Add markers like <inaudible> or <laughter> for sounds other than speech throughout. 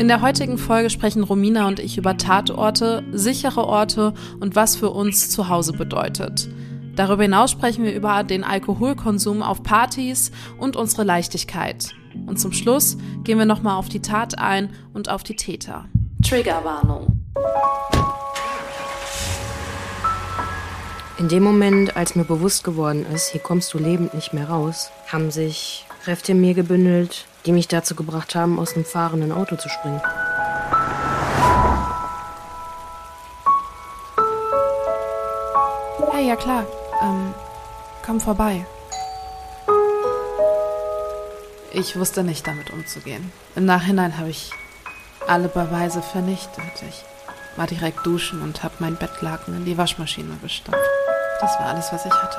In der heutigen Folge sprechen Romina und ich über Tatorte, sichere Orte und was für uns zu Hause bedeutet. Darüber hinaus sprechen wir über den Alkoholkonsum auf Partys und unsere Leichtigkeit. Und zum Schluss gehen wir nochmal auf die Tat ein und auf die Täter. Triggerwarnung. In dem Moment, als mir bewusst geworden ist, hier kommst du lebend nicht mehr raus, haben sich Kräfte in mir gebündelt, die mich dazu gebracht haben, aus einem fahrenden Auto zu springen. Hey, ja klar. Ähm, komm vorbei. Ich wusste nicht, damit umzugehen. Im Nachhinein habe ich alle Beweise vernichtet. Ich war direkt duschen und habe mein Bettlaken in die Waschmaschine gestampft. Das war alles, was ich hatte.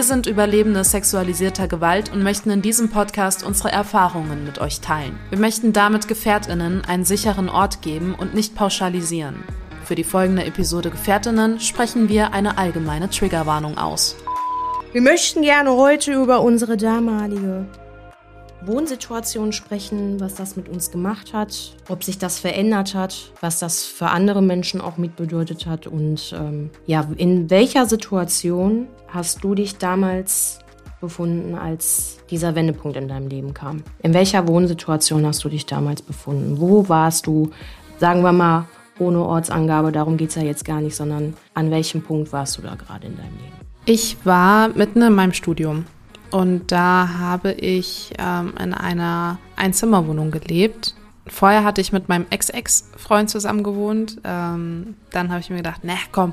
Wir sind Überlebende sexualisierter Gewalt und möchten in diesem Podcast unsere Erfahrungen mit euch teilen. Wir möchten damit Gefährtinnen einen sicheren Ort geben und nicht pauschalisieren. Für die folgende Episode Gefährtinnen sprechen wir eine allgemeine Triggerwarnung aus. Wir möchten gerne heute über unsere damalige Wohnsituation sprechen, was das mit uns gemacht hat, ob sich das verändert hat, was das für andere Menschen auch mitbedeutet hat und ähm, ja, in welcher Situation hast du dich damals befunden, als dieser Wendepunkt in deinem Leben kam? In welcher Wohnsituation hast du dich damals befunden? Wo warst du, sagen wir mal, ohne Ortsangabe, darum geht es ja jetzt gar nicht, sondern an welchem Punkt warst du da gerade in deinem Leben? Ich war mitten in meinem Studium. Und da habe ich ähm, in einer Einzimmerwohnung gelebt. Vorher hatte ich mit meinem Ex-Ex-Freund zusammen gewohnt. Ähm, dann habe ich mir gedacht, na komm,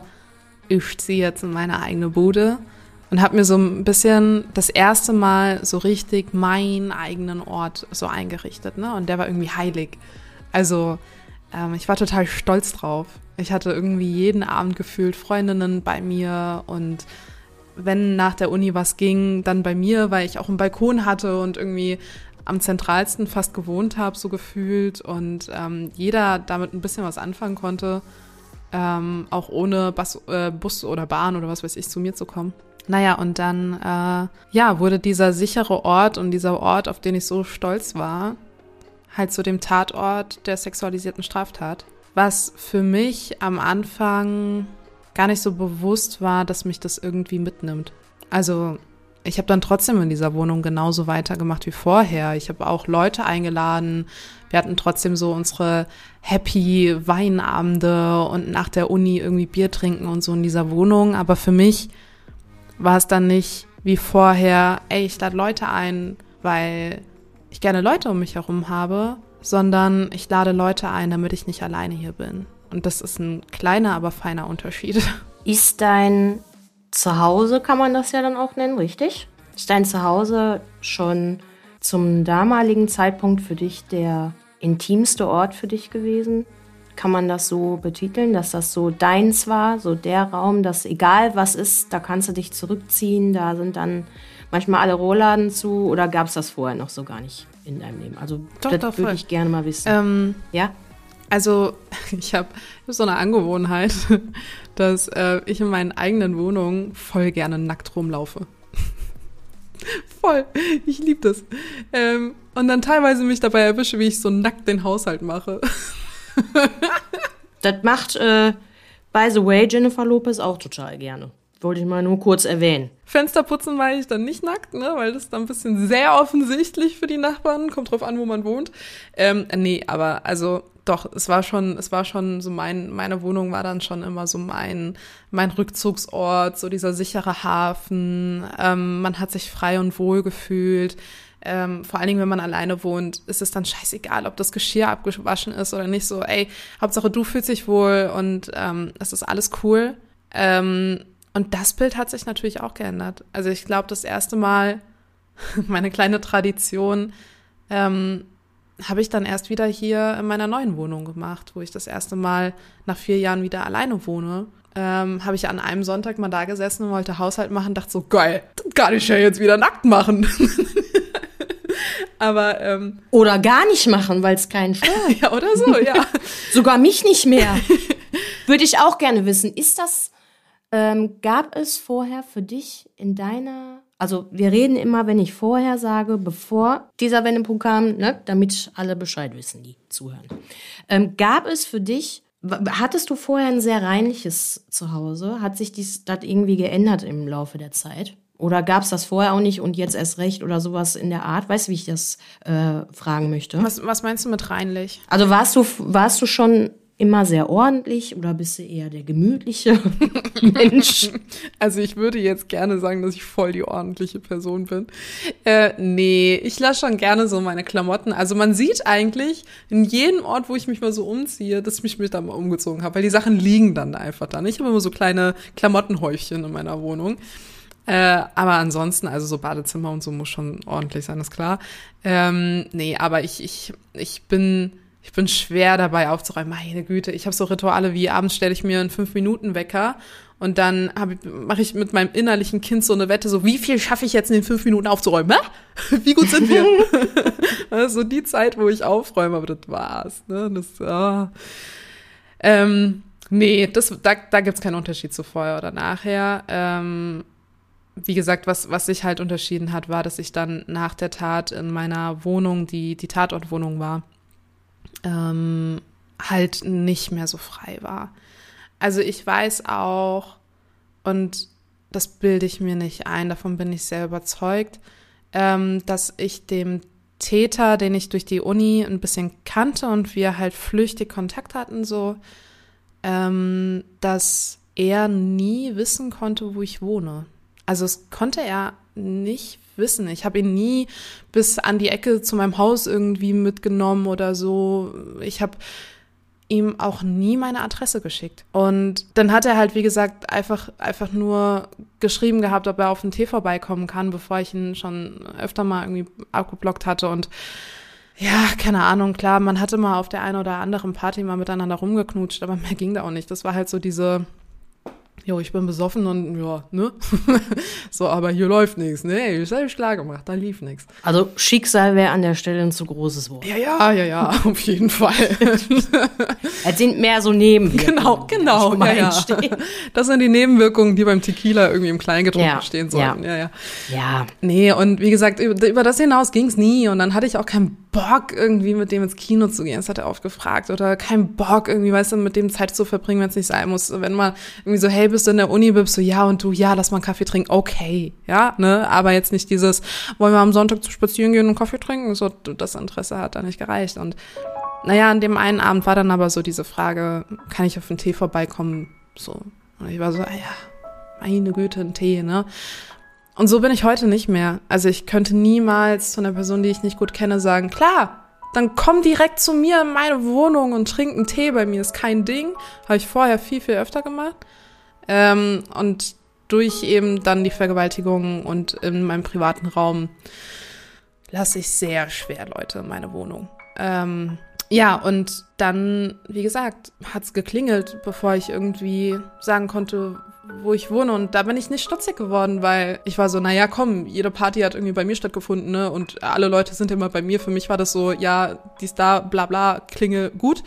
ich ziehe jetzt in meine eigene Bude. Und habe mir so ein bisschen das erste Mal so richtig meinen eigenen Ort so eingerichtet. Ne? Und der war irgendwie heilig. Also ähm, ich war total stolz drauf. Ich hatte irgendwie jeden Abend gefühlt Freundinnen bei mir und wenn nach der Uni was ging, dann bei mir, weil ich auch einen Balkon hatte und irgendwie am zentralsten fast gewohnt habe, so gefühlt und ähm, jeder damit ein bisschen was anfangen konnte, ähm, auch ohne Bus, äh, Bus oder Bahn oder was weiß ich zu mir zu kommen. Naja, und dann äh, ja, wurde dieser sichere Ort und dieser Ort, auf den ich so stolz war, halt zu dem Tatort der sexualisierten Straftat. Was für mich am Anfang gar nicht so bewusst war, dass mich das irgendwie mitnimmt. Also ich habe dann trotzdem in dieser Wohnung genauso weitergemacht wie vorher. Ich habe auch Leute eingeladen. Wir hatten trotzdem so unsere happy Weinabende und nach der Uni irgendwie Bier trinken und so in dieser Wohnung. Aber für mich war es dann nicht wie vorher, ey, ich lade Leute ein, weil ich gerne Leute um mich herum habe, sondern ich lade Leute ein, damit ich nicht alleine hier bin. Und das ist ein kleiner, aber feiner Unterschied. <laughs> Ist dein Zuhause, kann man das ja dann auch nennen, richtig? Ist dein Zuhause schon zum damaligen Zeitpunkt für dich der intimste Ort für dich gewesen? Kann man das so betiteln, dass das so deins war, so der Raum, dass egal was ist, da kannst du dich zurückziehen, da sind dann manchmal alle Rohladen zu oder gab es das vorher noch so gar nicht in deinem Leben? Also doch, das doch, würde ich gerne mal wissen. Ähm, ja? Also <laughs> ich habe hab so eine Angewohnheit, <laughs> dass äh, ich in meinen eigenen Wohnungen voll gerne nackt rumlaufe. <laughs> voll, ich liebe das. Ähm, und dann teilweise mich dabei erwische, wie ich so nackt den Haushalt mache. das macht, äh, by the way, Jennifer Lopez auch total gerne. Wollte ich mal nur kurz erwähnen. Fensterputzen war ich dann nicht nackt, ne, weil das dann ein bisschen sehr offensichtlich für die Nachbarn. Kommt drauf an, wo man wohnt. Ähm, nee, aber also doch, es war schon, es war schon so mein, meine Wohnung war dann schon immer so mein, mein Rückzugsort, so dieser sichere Hafen. Ähm, man hat sich frei und wohl gefühlt. Ähm, vor allen Dingen, wenn man alleine wohnt, ist es dann scheißegal, ob das Geschirr abgewaschen ist oder nicht. So, ey, Hauptsache du fühlst dich wohl und ähm, es ist alles cool. Ähm, und das Bild hat sich natürlich auch geändert. Also ich glaube, das erste Mal <laughs> meine kleine Tradition ähm, habe ich dann erst wieder hier in meiner neuen Wohnung gemacht, wo ich das erste Mal nach vier Jahren wieder alleine wohne. Ähm, habe ich an einem Sonntag mal da gesessen und wollte Haushalt machen, dachte so, geil, das kann ich ja jetzt wieder nackt machen. <laughs> Aber ähm, oder gar nicht machen, weil es keinen stört. <laughs> ja, oder so, ja. <laughs> Sogar mich nicht mehr. Würde ich auch gerne wissen. Ist das, ähm, gab es vorher für dich in deiner, also wir reden immer, wenn ich vorher sage, bevor dieser Wendepunkt kam, ne, damit alle Bescheid wissen, die zuhören. Ähm, gab es für dich, hattest du vorher ein sehr reinliches Zuhause? Hat sich dies, das irgendwie geändert im Laufe der Zeit? Oder gab es das vorher auch nicht und jetzt erst recht oder sowas in der Art? Weißt du, wie ich das äh, fragen möchte? Was, was meinst du mit reinlich? Also warst du, warst du schon immer sehr ordentlich oder bist du eher der gemütliche <laughs> Mensch? Also ich würde jetzt gerne sagen, dass ich voll die ordentliche Person bin. Äh, nee, ich lasse schon gerne so meine Klamotten. Also man sieht eigentlich in jedem Ort, wo ich mich mal so umziehe, dass ich mich mit da mal umgezogen habe, weil die Sachen liegen dann einfach da. Ich habe immer so kleine Klamottenhäufchen in meiner Wohnung. Äh, aber ansonsten, also so Badezimmer und so muss schon ordentlich sein, ist klar. Ähm, nee, aber ich, ich, ich bin, ich bin schwer dabei aufzuräumen. Meine Güte, ich habe so Rituale wie abends stelle ich mir einen fünf Minuten Wecker und dann mache ich mit meinem innerlichen Kind so eine Wette, so wie viel schaffe ich jetzt in den fünf Minuten aufzuräumen? Hä? <laughs> Wie gut sind wir? <laughs> also die Zeit, wo ich aufräume, aber das war's. Ne? Das, oh. ähm, nee, das, da, da gibt's keinen Unterschied zu vorher oder nachher. Ähm, wie gesagt, was, was sich halt unterschieden hat, war, dass ich dann nach der Tat in meiner Wohnung, die die Tatortwohnung war, ähm, halt nicht mehr so frei war. Also ich weiß auch, und das bilde ich mir nicht ein, davon bin ich sehr überzeugt, ähm, dass ich dem Täter, den ich durch die Uni ein bisschen kannte und wir halt flüchtig Kontakt hatten, so, ähm, dass er nie wissen konnte, wo ich wohne. Also es konnte er nicht wissen. Ich habe ihn nie bis an die Ecke zu meinem Haus irgendwie mitgenommen oder so. Ich habe ihm auch nie meine Adresse geschickt. Und dann hat er halt, wie gesagt, einfach, einfach nur geschrieben gehabt, ob er auf den Tee vorbeikommen kann, bevor ich ihn schon öfter mal irgendwie abgeblockt hatte. Und ja, keine Ahnung, klar, man hatte mal auf der einen oder anderen Party mal miteinander rumgeknutscht, aber <laughs> mehr ging da auch nicht. Das war halt so diese, jo, ich bin besoffen und ja, ne? <laughs> so, aber hier läuft nichts, ne? Ich habe klar gemacht, da lief nichts. Also Schicksal wäre an der Stelle ein zu großes Wort. Ja, ja, ja, ja, <laughs> auf jeden Fall. <laughs> es sind mehr so Nebenwirkungen. Genau, genau. Ja, ja. Das sind die Nebenwirkungen, die beim Tequila irgendwie im Kleingedruckten ja, stehen sollten. Ja. ja, ja. Ja. Nee, und wie gesagt, über, über das hinaus ging es nie und dann hatte ich auch keinen Bock, irgendwie mit dem ins Kino zu gehen. Das hat er oft gefragt. Oder kein Bock, irgendwie, weißt du, mit dem Zeit zu verbringen, wenn es nicht sein muss. Wenn man irgendwie so, hey, bist du in der Uni, bist du, ja, und du, ja, lass mal einen Kaffee trinken. Okay, ja, ne? Aber jetzt nicht dieses, wollen wir am Sonntag zu spazieren gehen und Kaffee trinken? So, das Interesse hat da nicht gereicht. Und naja, an dem einen Abend war dann aber so diese Frage, kann ich auf den Tee vorbeikommen? So. Und ich war so, ah ja, meine Güte, ein Tee, ne? Und so bin ich heute nicht mehr. Also ich könnte niemals zu einer Person, die ich nicht gut kenne, sagen, klar, dann komm direkt zu mir in meine Wohnung und trink einen Tee bei mir, ist kein Ding. Habe ich vorher viel, viel öfter gemacht. Ähm, und durch eben dann die Vergewaltigung und in meinem privaten Raum lasse ich sehr schwer Leute in meine Wohnung. Ähm, ja, und dann, wie gesagt, hat's geklingelt, bevor ich irgendwie sagen konnte, wo ich wohne. Und da bin ich nicht stutzig geworden, weil ich war so, naja, komm, jede Party hat irgendwie bei mir stattgefunden, ne? Und alle Leute sind immer bei mir. Für mich war das so, ja, dies da, bla bla, klinge gut.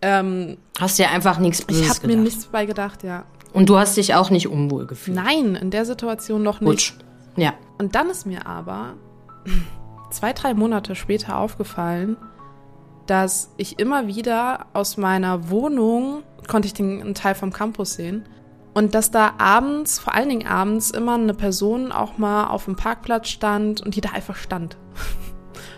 Ähm, hast dir einfach nichts Böses Ich habe mir nichts bei gedacht, ja. Und du hast dich auch nicht unwohl gefühlt? Nein, in der Situation noch nicht. Gut. Ja. Und dann ist mir aber <laughs> zwei, drei Monate später aufgefallen, dass ich immer wieder aus meiner Wohnung, konnte ich den einen Teil vom Campus sehen, und dass da abends, vor allen Dingen abends, immer eine Person auch mal auf dem Parkplatz stand und die da einfach stand. <laughs>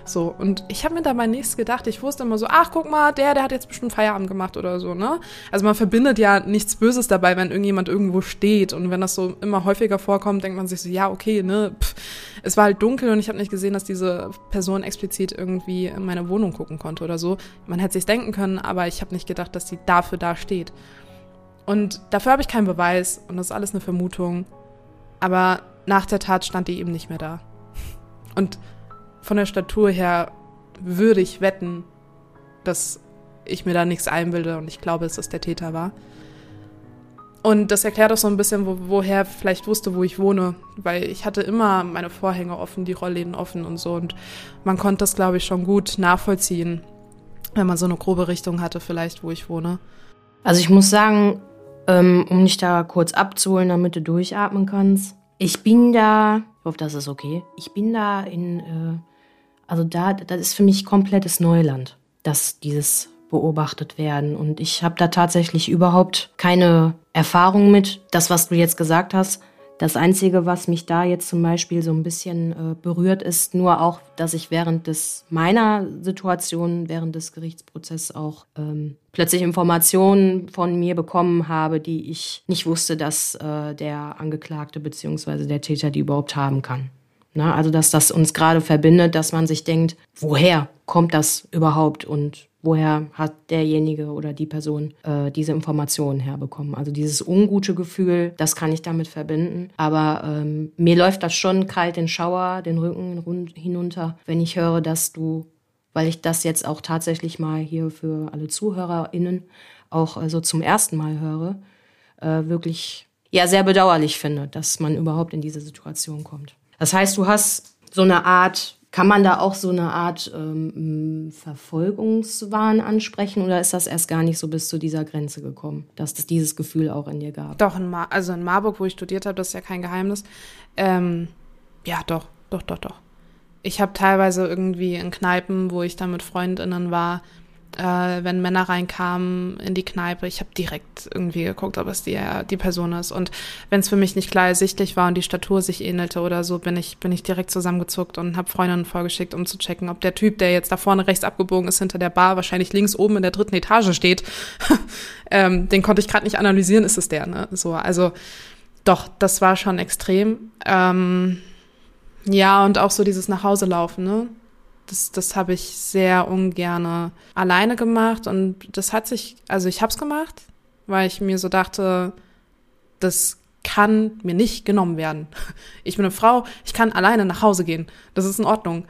So, und ich habe mir dabei nichts gedacht. Ich wusste immer so, ach, guck mal, der, der hat jetzt bestimmt Feierabend gemacht oder so, ne? Also man verbindet ja nichts Böses dabei, wenn irgendjemand irgendwo steht. Und wenn das so immer häufiger vorkommt, denkt man sich so, ja, okay, ne? Pff. Es war halt dunkel und ich habe nicht gesehen, dass diese Person explizit irgendwie in meine Wohnung gucken konnte oder so. Man hätte sich denken können, aber ich habe nicht gedacht, dass sie dafür da steht. Und dafür habe ich keinen Beweis und das ist alles eine Vermutung. Aber nach der Tat stand die eben nicht mehr da. Und von der Statur her würde ich wetten, dass ich mir da nichts einbilde und ich glaube, dass das der Täter war. Und das erklärt auch so ein bisschen, wo, woher vielleicht wusste, wo ich wohne, weil ich hatte immer meine Vorhänge offen, die Rollläden offen und so. Und man konnte das, glaube ich, schon gut nachvollziehen, wenn man so eine grobe Richtung hatte, vielleicht, wo ich wohne. Also ich muss sagen, ähm, um dich da kurz abzuholen, damit du durchatmen kannst. Ich bin da, ich hoffe, das ist okay. Ich bin da in, äh, also da, das ist für mich komplettes Neuland, dass dieses beobachtet werden. Und ich habe da tatsächlich überhaupt keine Erfahrung mit. Das, was du jetzt gesagt hast, das Einzige, was mich da jetzt zum Beispiel so ein bisschen äh, berührt, ist nur auch, dass ich während des meiner Situation, während des Gerichtsprozesses auch ähm, plötzlich Informationen von mir bekommen habe, die ich nicht wusste, dass äh, der Angeklagte bzw. der Täter die überhaupt haben kann. Na, also dass das uns gerade verbindet, dass man sich denkt, woher kommt das überhaupt und woher hat derjenige oder die Person äh, diese Informationen herbekommen. Also dieses ungute Gefühl, das kann ich damit verbinden. Aber ähm, mir läuft das schon kalt den Schauer, den Rücken hinunter, wenn ich höre, dass du, weil ich das jetzt auch tatsächlich mal hier für alle ZuhörerInnen auch äh, so zum ersten Mal höre, äh, wirklich ja sehr bedauerlich finde, dass man überhaupt in diese Situation kommt. Das heißt, du hast so eine Art kann man da auch so eine Art ähm, Verfolgungswahn ansprechen oder ist das erst gar nicht so bis zu dieser Grenze gekommen, dass es dieses Gefühl auch in dir gab? Doch, in also in Marburg, wo ich studiert habe, das ist ja kein Geheimnis. Ähm, ja, doch, doch, doch, doch. Ich habe teilweise irgendwie in Kneipen, wo ich da mit Freundinnen war, äh, wenn Männer reinkamen in die Kneipe, ich habe direkt irgendwie geguckt, ob es die, die Person ist. Und wenn es für mich nicht klar ersichtlich war und die Statur sich ähnelte oder so, bin ich, bin ich direkt zusammengezuckt und habe Freundinnen vorgeschickt, um zu checken, ob der Typ, der jetzt da vorne rechts abgebogen ist hinter der Bar, wahrscheinlich links oben in der dritten Etage steht. <laughs> ähm, den konnte ich gerade nicht analysieren, ist es der, ne? So, also doch, das war schon extrem. Ähm, ja, und auch so dieses nach Hause laufen, ne? Das, das habe ich sehr ungerne alleine gemacht und das hat sich, also ich habe es gemacht, weil ich mir so dachte, das kann mir nicht genommen werden. <laughs> Ich bin eine Frau, ich kann alleine nach Hause gehen. Das ist in Ordnung.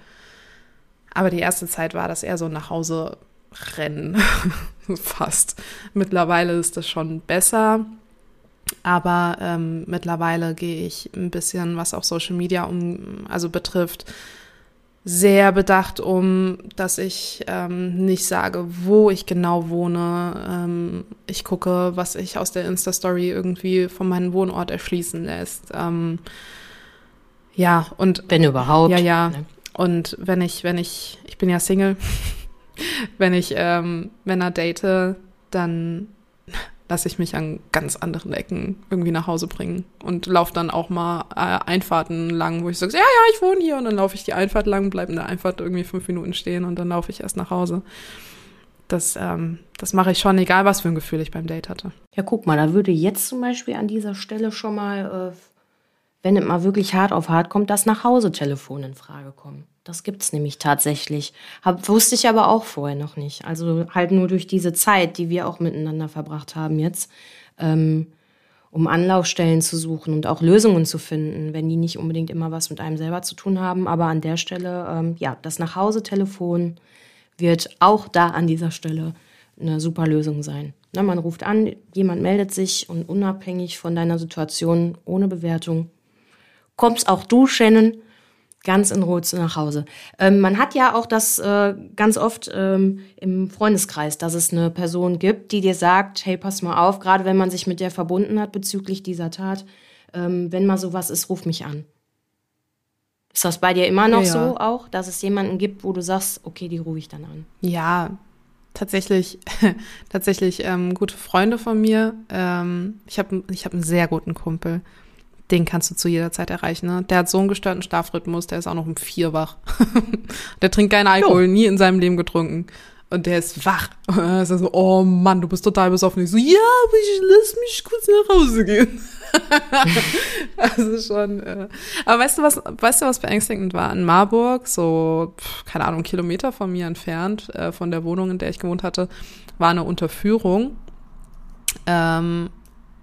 Aber die erste Zeit war das eher so nach Hause rennen. <laughs> Fast. Mittlerweile ist das schon besser. Aber ähm, mittlerweile gehe ich ein bisschen, was auch Social Media um, also betrifft, sehr bedacht um, dass ich ähm, nicht sage, wo ich genau wohne. Ähm, ich gucke, was ich aus der Insta-Story irgendwie von meinem Wohnort erschließen lässt. Ähm, ja, und. Wenn überhaupt. Ja, ja. Ne? Und wenn ich, wenn ich, ich bin ja Single, <laughs> wenn ich ähm, Männer date, dann lasse ich mich an ganz anderen Ecken irgendwie nach Hause bringen und laufe dann auch mal äh, Einfahrten lang, wo ich sage, ja, ja, ich wohne hier und dann laufe ich die Einfahrt lang, bleibe in der Einfahrt irgendwie fünf Minuten stehen und dann laufe ich erst nach Hause. Das, ähm, das mache ich schon, egal was für ein Gefühl ich beim Date hatte. Ja, guck mal, da würde jetzt zum Beispiel an dieser Stelle schon mal, äh, wenn es mal wirklich hart auf hart kommt, das Nachhause-Telefon in Frage kommen. Das gibt's nämlich tatsächlich. Hab, wusste ich aber auch vorher noch nicht. Also halt nur durch diese Zeit, die wir auch miteinander verbracht haben jetzt, ähm, um Anlaufstellen zu suchen und auch Lösungen zu finden, wenn die nicht unbedingt immer was mit einem selber zu tun haben. Aber an der Stelle, ähm, ja, das Nachhause-Telefon wird auch da an dieser Stelle eine super Lösung sein. Na, man ruft an, jemand meldet sich und unabhängig von deiner Situation, ohne Bewertung, kommst auch du, Shannon, ganz in Ruhe zu nach Hause. Ähm, man hat ja auch das äh, ganz oft ähm, im Freundeskreis, dass es eine Person gibt, die dir sagt, hey, pass mal auf, gerade wenn man sich mit der verbunden hat bezüglich dieser Tat, ähm, wenn mal sowas ist, ruf mich an. Ist das bei dir immer noch ja, ja. so auch, dass es jemanden gibt, wo du sagst, okay, die rufe ich dann an? Ja, tatsächlich, <laughs> tatsächlich ähm, gute Freunde von mir. Ähm, ich habe ich hab einen sehr guten Kumpel den kannst du zu jeder Zeit erreichen. Ne? Der hat so einen gestörten Schlafrhythmus, der ist auch noch um vier wach. <laughs> der trinkt keinen Alkohol, jo. nie in seinem Leben getrunken. Und der ist wach. Und dann ist er so, oh Mann, du bist total besoffen. ich so, ja, aber ich lass mich kurz nach Hause gehen. <laughs> also schon. Äh. Aber weißt du was, weißt du, was beängstigend war? In Marburg, so, keine Ahnung, Kilometer von mir entfernt, äh, von der Wohnung, in der ich gewohnt hatte, war eine Unterführung, ähm,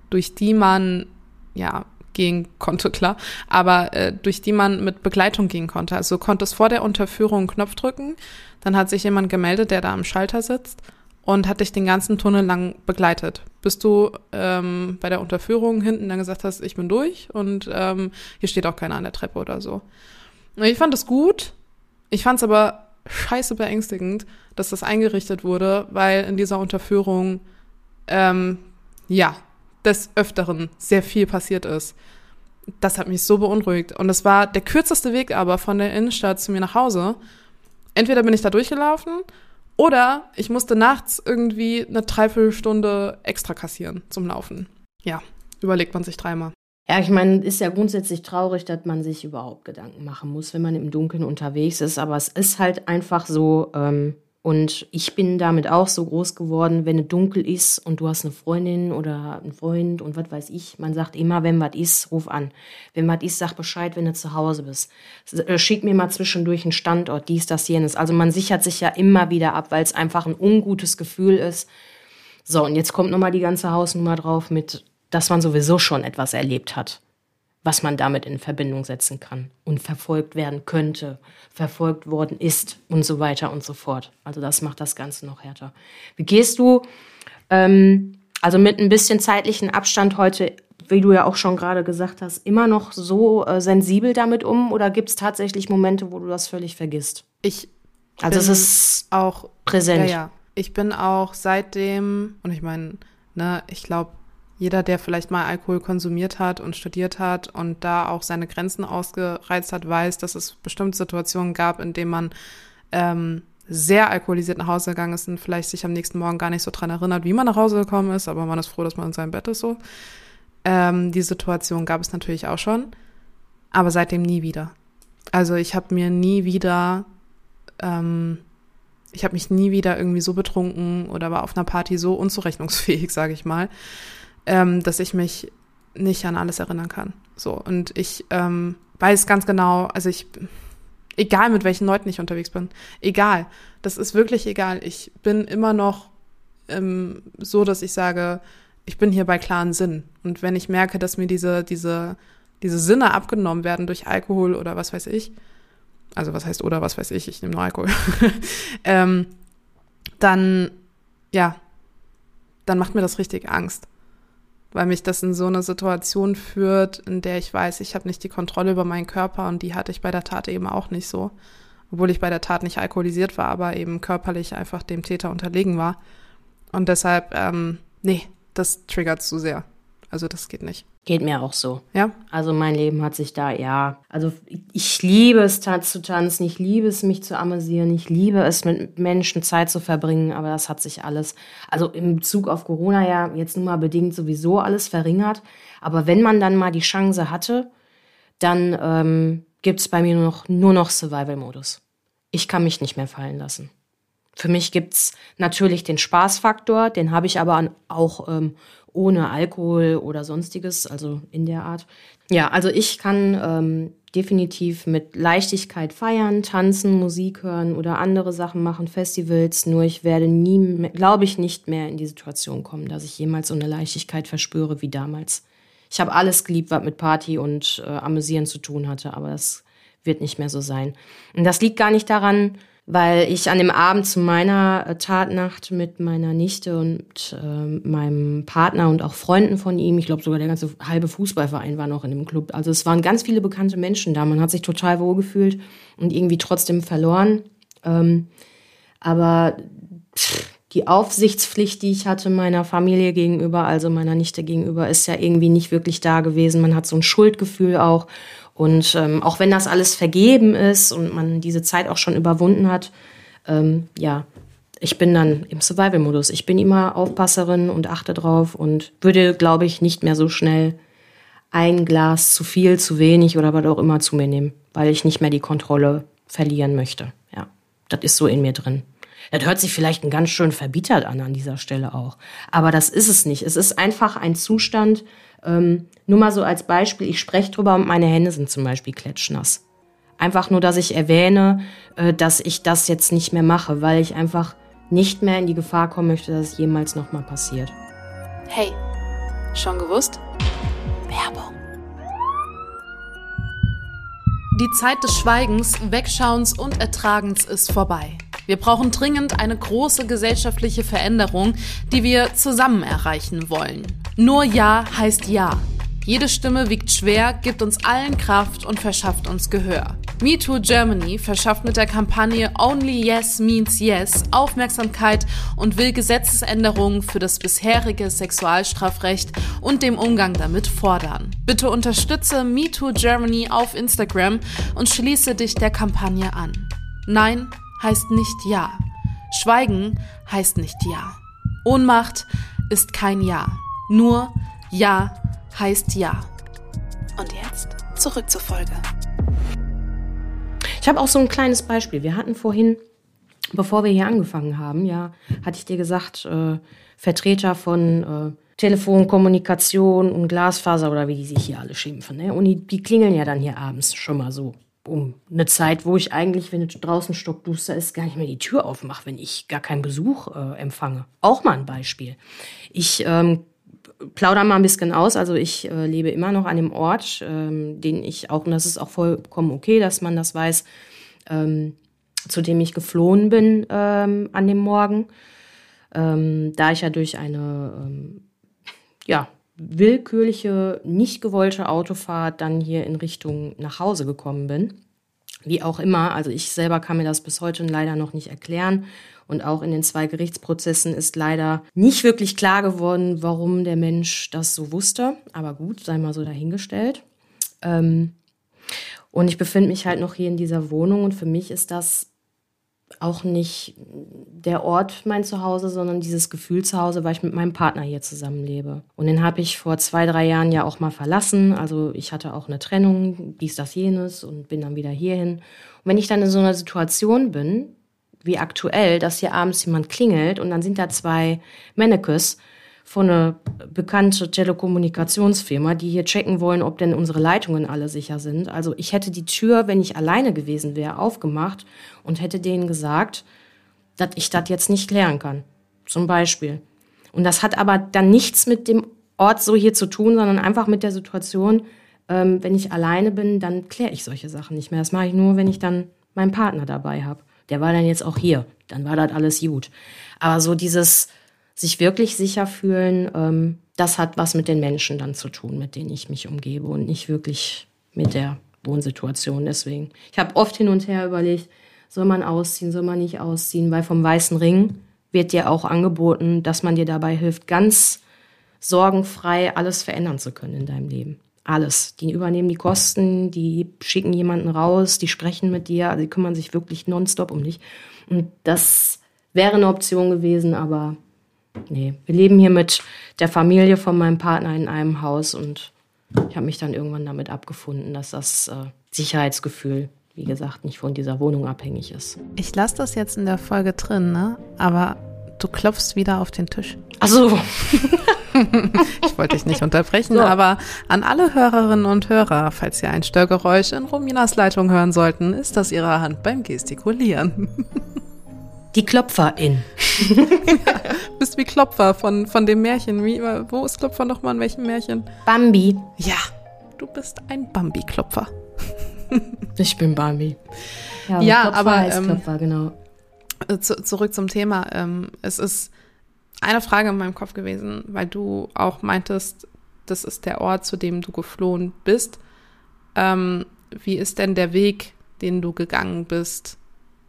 durch die man ja gehen konnte, klar, aber äh, durch die man mit Begleitung gehen konnte. Also du konntest vor der Unterführung einen Knopf drücken, dann hat sich jemand gemeldet, der da am Schalter sitzt und hat dich den ganzen Tunnel lang begleitet, bis du ähm, bei der Unterführung hinten dann gesagt hast, ich bin durch und ähm, hier steht auch keiner an der Treppe oder so. Ich fand es gut, ich fand es aber scheiße beängstigend, dass das eingerichtet wurde, weil in dieser Unterführung ähm, ja des Öfteren sehr viel passiert ist. Das hat mich so beunruhigt. Und es war der kürzeste Weg aber von der Innenstadt zu mir nach Hause. Entweder bin ich da durchgelaufen oder ich musste nachts irgendwie eine Dreiviertelstunde extra kassieren zum Laufen. Ja, überlegt man sich dreimal. Ja, ich meine, ist ja grundsätzlich traurig, dass man sich überhaupt Gedanken machen muss, wenn man im Dunkeln unterwegs ist. Aber es ist halt einfach so, ähm, und ich bin damit auch so groß geworden, wenn es dunkel ist und du hast eine Freundin oder einen Freund und was weiß ich. Man sagt immer, wenn was ist, ruf an. Wenn was ist, sag Bescheid, wenn du zu Hause bist. Äh, schick mir mal zwischendurch einen Standort, dies, das, jenes. Also man sichert sich ja immer wieder ab, weil es einfach ein ungutes Gefühl ist. So, und jetzt kommt nochmal die ganze Hausnummer drauf mit, dass man sowieso schon etwas erlebt hat was man damit in Verbindung setzen kann und verfolgt werden könnte, verfolgt worden ist und so weiter und so fort. Also das macht das Ganze noch härter. Wie gehst du, ähm, also mit ein bisschen zeitlichen Abstand heute, wie du ja auch schon gerade gesagt hast, immer noch so äh, sensibel damit um oder gibt es tatsächlich Momente, wo du das völlig vergisst? Ich also es ist auch präsent. Ja, ja. Ich bin auch seitdem, und ich meine, ne, ich glaube, jeder, der vielleicht mal Alkohol konsumiert hat und studiert hat und da auch seine Grenzen ausgereizt hat, weiß, dass es bestimmte Situationen gab, in denen man ähm, sehr alkoholisiert nach Hause gegangen ist und vielleicht sich am nächsten Morgen gar nicht so dran erinnert, wie man nach Hause gekommen ist, aber man ist froh, dass man in seinem Bett ist so. Ähm, die Situation gab es natürlich auch schon, aber seitdem nie wieder. Also ich habe mir nie wieder, ähm, ich habe mich nie wieder irgendwie so betrunken oder war auf einer Party so unzurechnungsfähig, <laughs> sage ich mal, ähm, dass ich mich nicht an alles erinnern kann. So, und ich ähm, weiß ganz genau, also ich, egal mit welchen Leuten ich unterwegs bin, egal, das ist wirklich egal. Ich bin immer noch ähm, so, dass ich sage, ich bin hier bei klaren Sinn. Und wenn ich merke, dass mir diese, diese, diese Sinne abgenommen werden durch Alkohol oder was weiß ich, also was heißt oder was weiß ich, ich nehme nur Alkohol, <laughs> ähm, dann, ja, dann macht mir das richtig Angst weil mich das in so eine Situation führt, in der ich weiß, ich habe nicht die Kontrolle über meinen Körper und die hatte ich bei der Tat eben auch nicht so. Obwohl ich bei der Tat nicht alkoholisiert war, aber eben körperlich einfach dem Täter unterlegen war. Und deshalb, ähm, nee, das triggert zu sehr. Also das geht nicht. Geht mir auch so. Ja. Also mein Leben hat sich da, ja. Also ich liebe es zu tanzen, ich liebe es, mich zu amüsieren, ich liebe es, mit Menschen Zeit zu verbringen, aber das hat sich alles, also im Bezug auf Corona ja jetzt nun mal bedingt sowieso alles verringert. Aber wenn man dann mal die Chance hatte, dann ähm, gibt es bei mir nur noch, nur noch Survival-Modus. Ich kann mich nicht mehr fallen lassen. Für mich gibt's natürlich den Spaßfaktor, den habe ich aber auch ähm, ohne Alkohol oder sonstiges, also in der Art. Ja, also ich kann ähm, definitiv mit Leichtigkeit feiern, tanzen, Musik hören oder andere Sachen machen, Festivals. Nur ich werde nie, glaube ich, nicht mehr in die Situation kommen, dass ich jemals so eine Leichtigkeit verspüre wie damals. Ich habe alles geliebt, was mit Party und äh, Amüsieren zu tun hatte, aber das wird nicht mehr so sein. Und das liegt gar nicht daran, weil ich an dem Abend zu meiner äh, Tatnacht mit meiner Nichte und äh, meinem Partner und auch Freunden von ihm, ich glaube sogar der ganze halbe Fußballverein war noch in dem Club. Also es waren ganz viele bekannte Menschen da. Man hat sich total wohl gefühlt und irgendwie trotzdem verloren. Ähm, aber pff, die Aufsichtspflicht, die ich hatte meiner Familie gegenüber, also meiner Nichte gegenüber, ist ja irgendwie nicht wirklich da gewesen. Man hat so ein Schuldgefühl auch. Und ähm, auch wenn das alles vergeben ist und man diese Zeit auch schon überwunden hat, ähm, ja, ich bin dann im Survival-Modus. Ich bin immer Aufpasserin und achte drauf und würde, glaube ich, nicht mehr so schnell ein Glas zu viel, zu wenig oder was auch immer zu mir nehmen, weil ich nicht mehr die Kontrolle verlieren möchte. Ja, das ist so in mir drin. Das hört sich vielleicht ein ganz schön verbittert an an dieser Stelle auch. Aber das ist es nicht. Es ist einfach ein Zustand, ähm, nur mal so als Beispiel, ich spreche drüber und meine Hände sind zum Beispiel klatschnass. Einfach nur, dass ich erwähne, äh, dass ich das jetzt nicht mehr mache, weil ich einfach nicht mehr in die Gefahr kommen möchte, dass es jemals nochmal passiert. Hey, schon gewusst? Werbung. Die Zeit des Schweigens, Wegschauens und Ertragens ist vorbei. Wir brauchen dringend eine große gesellschaftliche Veränderung, die wir zusammen erreichen wollen. Nur Ja heißt Ja. Jede Stimme wiegt schwer, gibt uns allen Kraft und verschafft uns Gehör. MeToo Germany verschafft mit der Kampagne Only Yes Means Yes Aufmerksamkeit und will Gesetzesänderungen für das bisherige Sexualstrafrecht und dem Umgang damit fordern. Bitte unterstütze MeToo Germany auf Instagram und schließe dich der Kampagne an. Nein heißt nicht Ja. Schweigen heißt nicht Ja. Ohnmacht ist kein Ja. Nur Ja heißt Ja. Und jetzt zurück zur Folge. Ich habe auch so ein kleines Beispiel. Wir hatten vorhin, bevor wir hier angefangen haben, ja, hatte ich dir gesagt, äh, Vertreter von äh, Telefonkommunikation und Glasfaser oder wie die sich hier alle schimpfen. Ne? Und die, die klingeln ja dann hier abends schon mal so um eine Zeit, wo ich eigentlich, wenn draußen stockduster ist, gar nicht mehr die Tür aufmache, wenn ich gar keinen Besuch äh, empfange. Auch mal ein Beispiel. Ich ähm, plaudere mal ein bisschen aus. Also ich äh, lebe immer noch an dem Ort, ähm, den ich auch, und das ist auch vollkommen okay, dass man das weiß, ähm, zu dem ich geflohen bin ähm, an dem Morgen. Ähm, da ich ja durch eine ähm, ja, willkürliche, nicht gewollte Autofahrt dann hier in Richtung nach Hause gekommen bin. Wie auch immer, also ich selber kann mir das bis heute leider noch nicht erklären. Und auch in den zwei Gerichtsprozessen ist leider nicht wirklich klar geworden, warum der Mensch das so wusste. Aber gut, sei mal so dahingestellt. Ähm, und ich befinde mich halt noch hier in dieser Wohnung und für mich ist das auch nicht der Ort mein Zuhause, sondern dieses Gefühl zu Hause, weil ich mit meinem Partner hier zusammenlebe. Und den habe ich vor zwei, drei Jahren ja auch mal verlassen. Also ich hatte auch eine Trennung, dies, das, jenes und bin dann wieder hierhin. Und wenn ich dann in so einer Situation bin, wie aktuell, dass hier abends jemand klingelt und dann sind da zwei Mannekes von einer bekannten Telekommunikationsfirma, die hier checken wollen, ob denn unsere Leitungen alle sicher sind. Also ich hätte die Tür, wenn ich alleine gewesen wäre, aufgemacht und hätte denen gesagt, dass ich das jetzt nicht klären kann. Zum Beispiel. Und das hat aber dann nichts mit dem Ort so hier zu tun, sondern einfach mit der Situation, ähm, wenn ich alleine bin, dann kläre ich solche Sachen nicht mehr. Das mache ich nur, wenn ich dann meinen Partner dabei habe der war dann jetzt auch hier. Dann war das alles gut. Aber so dieses sich wirklich sicher fühlen, ähm, das hat was mit den Menschen dann zu tun, mit denen ich mich umgebe und nicht wirklich mit der Wohnsituation. Deswegen, ich habe oft hin und her überlegt, soll man ausziehen, soll man nicht ausziehen, weil vom Weißen Ring wird dir auch angeboten, dass man dir dabei hilft, ganz sorgenfrei alles verändern zu können in deinem Leben alles. Die übernehmen die Kosten, die schicken jemanden raus, die sprechen mit dir, also die kümmern sich wirklich nonstop um dich. Und das wäre eine Option gewesen, aber nee. Wir leben hier mit der Familie von meinem Partner in einem Haus und ich habe mich dann irgendwann damit abgefunden, dass das äh, Sicherheitsgefühl, wie gesagt, nicht von dieser Wohnung abhängig ist. Ich lasse das jetzt in der Folge drin, ne? Aber du klopfst wieder auf den Tisch. Ach so. <laughs> ich wollte dich nicht unterbrechen, so. aber an alle Hörerinnen und Hörer, falls ihr ein Störgeräusch in Rominas Leitung hören sollten, ist das ihre Hand beim Gestikulieren. <laughs> Die Klopferin. ja, <laughs> bist wie Klopfer von, von dem Märchen. Wie, wo ist Klopfer nochmal in welchem Märchen? Bambi. Ja, du bist ein Bambi-Klopfer. <laughs> ich bin Bambi. Ja, aber, ja, aber ähm, Klopfer, genau. Zu, zurück zum Thema. Ähm, es ist eine Frage in meinem Kopf gewesen, weil du auch meintest, das ist der Ort, zu dem du geflohen bist. Ähm, wie ist denn der Weg, den du gegangen bist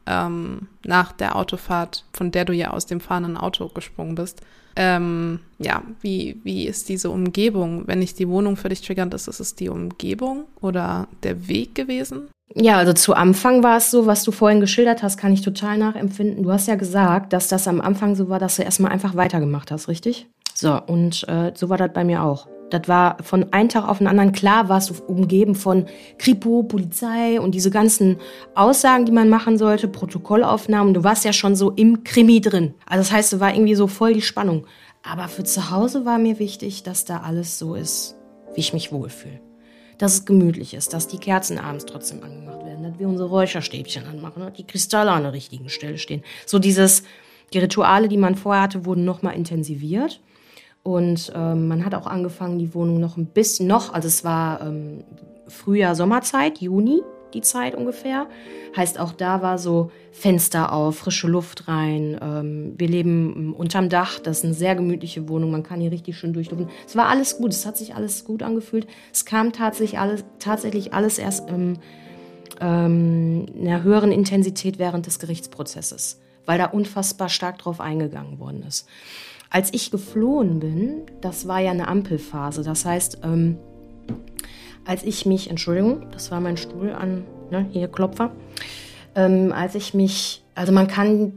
ähm, nach der Autofahrt, von der du ja aus dem fahrenden Auto gesprungen bist? Ähm, ja, wie, wie ist diese Umgebung? Wenn nicht die Wohnung für dich triggernd ist, ist es die Umgebung oder der Weg gewesen? Ja, also zu Anfang war es so, was du vorhin geschildert hast, kann ich total nachempfinden. Du hast ja gesagt, dass das am Anfang so war, dass du erstmal einfach weitergemacht hast, richtig? So, und äh, so war das bei mir auch. Das war von einem Tag auf den anderen klar, warst du umgeben von Kripo, Polizei und diese ganzen Aussagen, die man machen sollte, Protokollaufnahmen. Du warst ja schon so im Krimi drin. Also das heißt, du war irgendwie so voll die Spannung. Aber für zu Hause war mir wichtig, dass da alles so ist, wie ich mich wohlfühle dass es gemütlich ist, dass die Kerzen abends trotzdem angemacht werden, dass wir unsere Räucherstäbchen anmachen, dass die Kristalle an der richtigen Stelle stehen. So dieses, die Rituale, die man vorher hatte, wurden nochmal intensiviert. Und ähm, man hat auch angefangen, die Wohnung noch ein bisschen noch, also es war ähm, Frühjahr, Sommerzeit, Juni. die Zeit ungefähr. Heißt, auch da war so Fenster auf, frische Luft rein. Ähm, wir leben unterm Dach, das ist eine sehr gemütliche Wohnung, man kann hier richtig schön durchlüften. Es war alles gut, es hat sich alles gut angefühlt. Es kam tatsächlich alles, tatsächlich alles erst im, ähm, in einer höheren Intensität während des Gerichtsprozesses, weil da unfassbar stark drauf eingegangen worden ist. Als ich geflohen bin, das war ja eine Ampelphase, das heißt, ähm, als ich mich, Entschuldigung, das war mein Stuhl an, ne, hier Klopfer, ähm, als ich mich, also man kann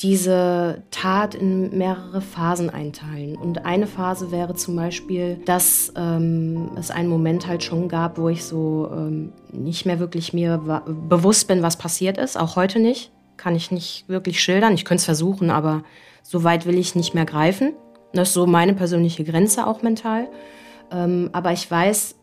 diese Tat in mehrere Phasen einteilen. Und eine Phase wäre zum Beispiel, dass ähm, es einen Moment halt schon gab, wo ich so ähm, nicht mehr wirklich mir bewusst bin, was passiert ist. Auch heute nicht. Kann ich nicht wirklich schildern. Ich könnte es versuchen, aber so weit will ich nicht mehr greifen. Das ist so meine persönliche Grenze auch mental. Ähm, aber ich weiß,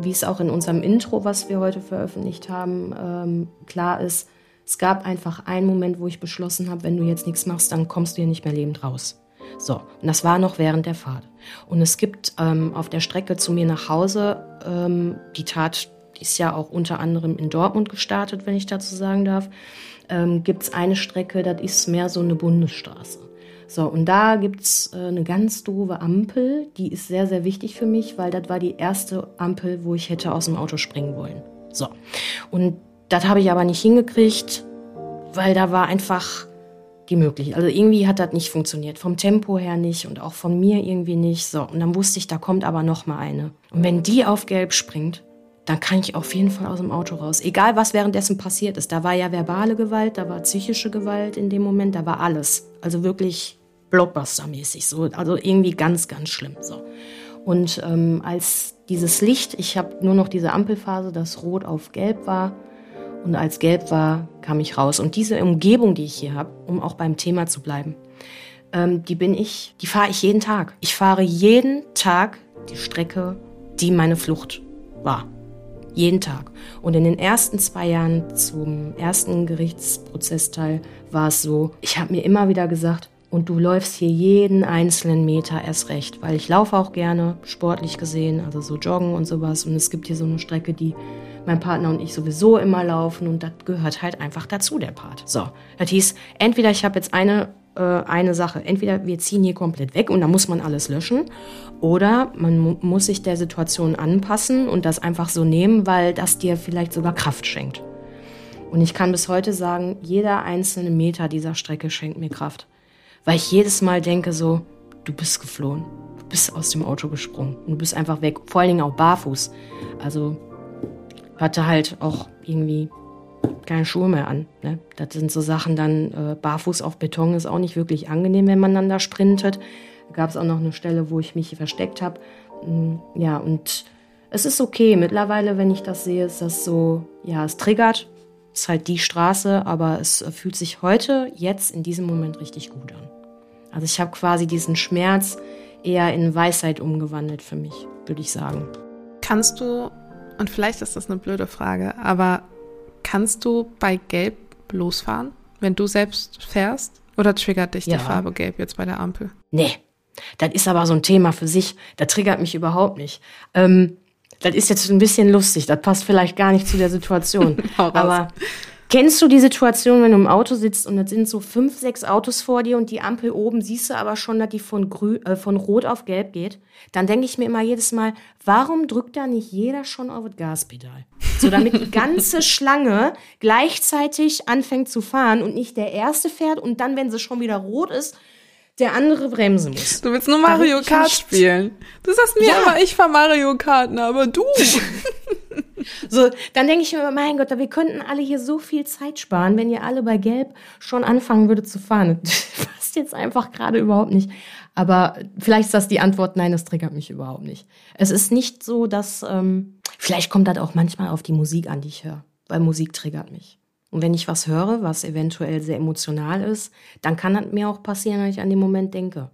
wie es auch in unserem Intro, was wir heute veröffentlicht haben, ähm, klar ist, es gab einfach einen Moment, wo ich beschlossen habe, wenn du jetzt nichts machst, dann kommst du hier nicht mehr lebend raus. So, und das war noch während der Fahrt. Und es gibt ähm, auf der Strecke zu mir nach Hause, ähm, die Tat ist ja auch unter anderem in Dortmund gestartet, wenn ich dazu sagen darf, ähm, gibt es eine Strecke, das ist mehr so eine Bundesstraße. So, und da gibt's äh, eine ganz doofe Ampel, die ist sehr, sehr wichtig für mich, weil das war die erste Ampel, wo ich hätte aus dem Auto springen wollen. So, und das habe ich aber nicht hingekriegt, weil da war einfach die Möglichkeit. Also irgendwie hat das nicht funktioniert. Vom Tempo her nicht und auch von mir irgendwie nicht. So, und dann wusste ich, da kommt aber noch mal eine. Und wenn die auf Gelb springt, dann kann ich auf jeden Fall aus dem Auto raus. Egal, was währenddessen passiert ist. Da war ja verbale Gewalt, da war psychische Gewalt in dem Moment, da war alles. Also wirklich Blockbuster-mäßig. So. Also irgendwie ganz, ganz schlimm. So. Und ähm, als dieses Licht, ich habe nur noch diese Ampelphase, das Rot auf Gelb war, und als Gelb war, kam ich raus. Und diese Umgebung, die ich hier habe, um auch beim Thema zu bleiben, ähm, die bin ich, die fahre ich jeden Tag. Ich fahre jeden Tag die Strecke, die meine Flucht war jeden Tag. Und in den ersten zwei Jahren zum ersten Gerichtsprozessteil war es so, ich habe mir immer wieder gesagt, und du läufst hier jeden einzelnen Meter erst recht, weil ich laufe auch gerne, sportlich gesehen, also so joggen und sowas. Und es gibt hier so eine Strecke, die mein Partner und ich sowieso immer laufen und das gehört halt einfach dazu, der Part. So, das hieß, entweder ich habe jetzt eine äh, eine Sache. Entweder wir ziehen hier komplett weg und dann muss man alles löschen, oder man mu muss sich der Situation anpassen und das einfach so nehmen, weil das dir vielleicht sogar Kraft schenkt. Und ich kann bis heute sagen, jeder einzelne Meter dieser Strecke schenkt mir Kraft. Weil ich jedes Mal denke so, du bist geflohen. Du bist aus dem Auto gesprungen. Und du bist einfach weg. Vor allen Dingen auch barfuß. Also hatte halt auch irgendwie keine Schuhe mehr an. Ne? Das sind so Sachen dann, äh, barfuß auf Beton ist auch nicht wirklich angenehm, wenn man dann da sprintet. Da gab es auch noch eine Stelle, wo ich mich versteckt habe. Mm, ja, und es ist okay. Mittlerweile, wenn ich das sehe, ist das so, ja, es triggert. Ist halt die Straße, aber es fühlt sich heute, jetzt, in diesem Moment richtig gut an. Also ich habe quasi diesen Schmerz eher in Weisheit umgewandelt für mich, würde ich sagen. Kannst du, und vielleicht ist das eine blöde Frage, aber Kannst du bei Gelb losfahren, wenn du selbst fährst? Oder triggert dich ja. die Farbe Gelb jetzt bei der Ampel? Nee, das ist aber so ein Thema für sich. Das triggert mich überhaupt nicht. Ähm, das ist jetzt ein bisschen lustig. Das passt vielleicht gar nicht zu der Situation. <laughs> aber Kennst du die Situation, wenn du im Auto sitzt und es sind so fünf, sechs Autos vor dir und die Ampel oben siehst du aber schon, dass die von, grün, äh, von rot auf gelb geht? Dann denke ich mir immer jedes Mal, warum drückt da nicht jeder schon auf das Gaspedal? So damit die ganze Schlange gleichzeitig anfängt zu fahren und nicht der erste fährt und dann, wenn sie schon wieder rot ist, der andere bremsen muss. Du willst nur Mario Kart spielen. Du sagst mir ja. immer, ich fahr Mario Kart, aber du. <laughs> so, dann denke ich mir, mein Gott, wir könnten alle hier so viel Zeit sparen, wenn ihr alle bei Gelb schon anfangen würdet zu fahren. Das <laughs> passt jetzt einfach gerade überhaupt nicht. Aber vielleicht ist das die Antwort, nein, das triggert mich überhaupt nicht. Es ist nicht so, dass, ähm, vielleicht kommt das auch manchmal auf die Musik an, die ich höre. Weil Musik triggert mich. Und wenn ich was höre, was eventuell sehr emotional ist, dann kann das mir auch passieren, wenn ich an den Moment denke.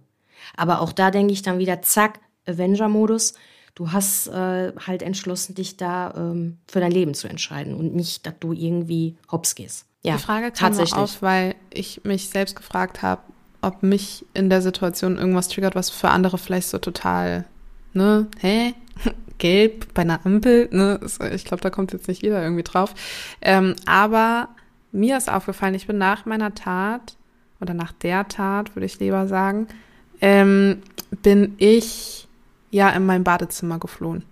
Aber auch da denke ich dann wieder, zack, Avenger-Modus. Du hast äh, halt entschlossen, dich da ähm, für dein Leben zu entscheiden und nicht, dass du irgendwie hops gehst. Ja, Die Frage kam tatsächlich. auf, weil ich mich selbst gefragt habe, ob mich in der Situation irgendwas triggert, was für andere vielleicht so total, ne, hä? <laughs> gelb bei einer Ampel. Ne? Ich glaube, da kommt jetzt nicht jeder irgendwie drauf. Ähm, aber mir ist aufgefallen, ich bin nach meiner Tat oder nach der Tat, würde ich lieber sagen, ähm, bin ich ja in mein Badezimmer geflohen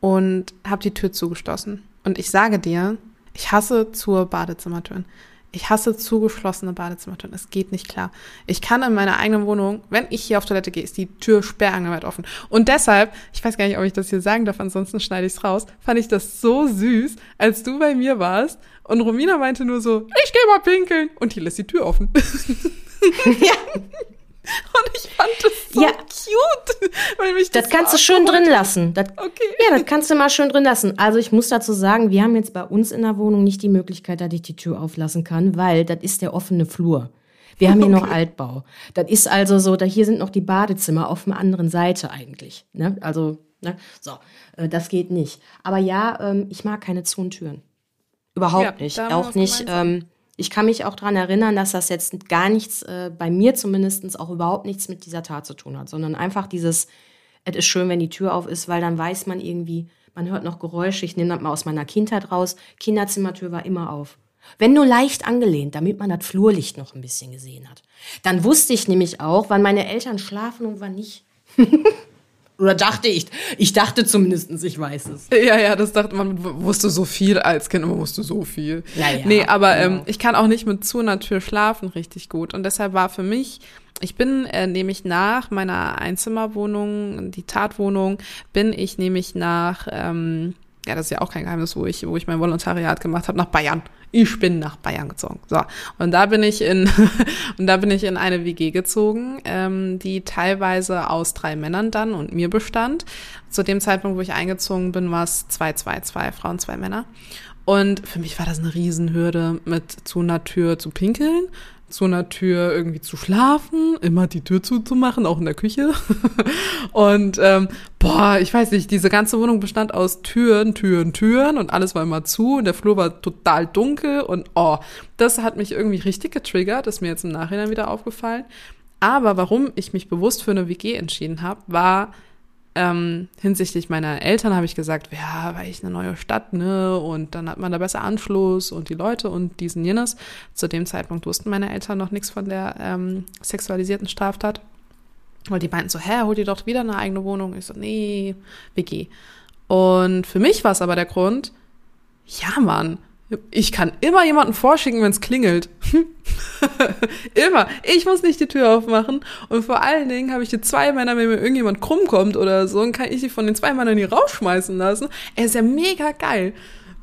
und habe die Tür zugeschlossen. Und ich sage dir, ich hasse zur Badezimmertüren. Ich hasse zugeschlossene Badezimmertüren. Es geht nicht klar. Ich kann in meiner eigenen Wohnung, wenn ich hier auf Toilette gehe, ist die Tür sperrangelweit offen. Und deshalb, ich weiß gar nicht, ob ich das hier sagen darf, ansonsten schneide ich es raus, fand ich das so süß, als du bei mir warst und Romina meinte nur so, ich gehe mal pinkeln. Und hier lässt die Tür offen. <laughs> <laughs> ja. <laughs> Und ich fand das so ja. cute. Weil mich das, das kannst du schön drin lassen. Das, okay. Ja, das kannst du mal schön drin lassen. Also ich muss dazu sagen, wir haben jetzt bei uns in der Wohnung nicht die Möglichkeit, dass ich die Tür auflassen kann, weil das ist der offene Flur. Wir haben hier okay. noch Altbau. Das ist also so, da hier sind noch die Badezimmer auf der anderen Seite eigentlich. Ne? Also, ne? so, äh, das geht nicht. Aber ja, ähm, ich mag keine Zonentüren. Überhaupt ja, nicht. Auch nicht. Ähm, ich kann mich auch daran erinnern, dass das jetzt gar nichts, äh, bei mir zumindest auch überhaupt nichts mit dieser Tat zu tun hat, sondern einfach dieses, es ist schön, wenn die Tür auf ist, weil dann weiß man irgendwie, man hört noch Geräusche. Ich nehme das mal aus meiner Kindheit raus. Kinderzimmertür war immer auf. Wenn nur leicht angelehnt, damit man das Flurlicht noch ein bisschen gesehen hat. Dann wusste ich nämlich auch, wann meine Eltern schlafen und wann nicht. <laughs> Oder dachte ich. Ich dachte zumindest, ich weiß es. Ja, ja, das dachte man, wusste so viel als Kind, man wusste so viel. Ja, ja, nee, aber genau. ähm, ich kann auch nicht mit zu einer Tür schlafen richtig gut. Und deshalb war für mich, ich bin äh, nämlich nach meiner Einzimmerwohnung, die Tatwohnung, bin ich nämlich nach, ähm, ja, das ist ja auch kein Geheimnis, wo ich, wo ich mein Volontariat gemacht habe, nach Bayern ich bin nach Bayern gezogen. So. Und da bin ich in, <laughs> und da bin ich in eine WG gezogen, ähm, die teilweise aus drei Männern dann und mir bestand. Zu dem Zeitpunkt, wo ich eingezogen bin, war es zwei, zwei, zwei Frauen, zwei Männer. Und für mich war das eine Riesenhürde, mit zu einer Tür zu pinkeln zu einer Tür irgendwie zu schlafen, immer die Tür zuzumachen, auch in der Küche. <laughs> und ähm, boah, ich weiß nicht, diese ganze Wohnung bestand aus Türen, Türen, Türen und alles war immer zu und der Flur war total dunkel und oh, das hat mich irgendwie richtig getriggert, ist mir jetzt im Nachhinein wieder aufgefallen. Aber warum ich mich bewusst für eine WG entschieden habe, war, ähm, hinsichtlich meiner Eltern habe ich gesagt, ja, weil ich eine neue Stadt, ne, und dann hat man da besser Anschluss und die Leute und diesen jenes. Zu dem Zeitpunkt wussten meine Eltern noch nichts von der ähm, sexualisierten Straftat. Weil die meinten so, hä, hol dir doch wieder eine eigene Wohnung. Ich so, nee, WG. Und für mich war es aber der Grund, ja, Mann, ich kann immer jemanden vorschicken, wenn es klingelt. <laughs> immer. Ich muss nicht die Tür aufmachen. Und vor allen Dingen habe ich die zwei Männer, wenn mir irgendjemand krumm kommt oder so, dann kann ich die von den zwei Männern hier rausschmeißen lassen. Er ist ja mega geil.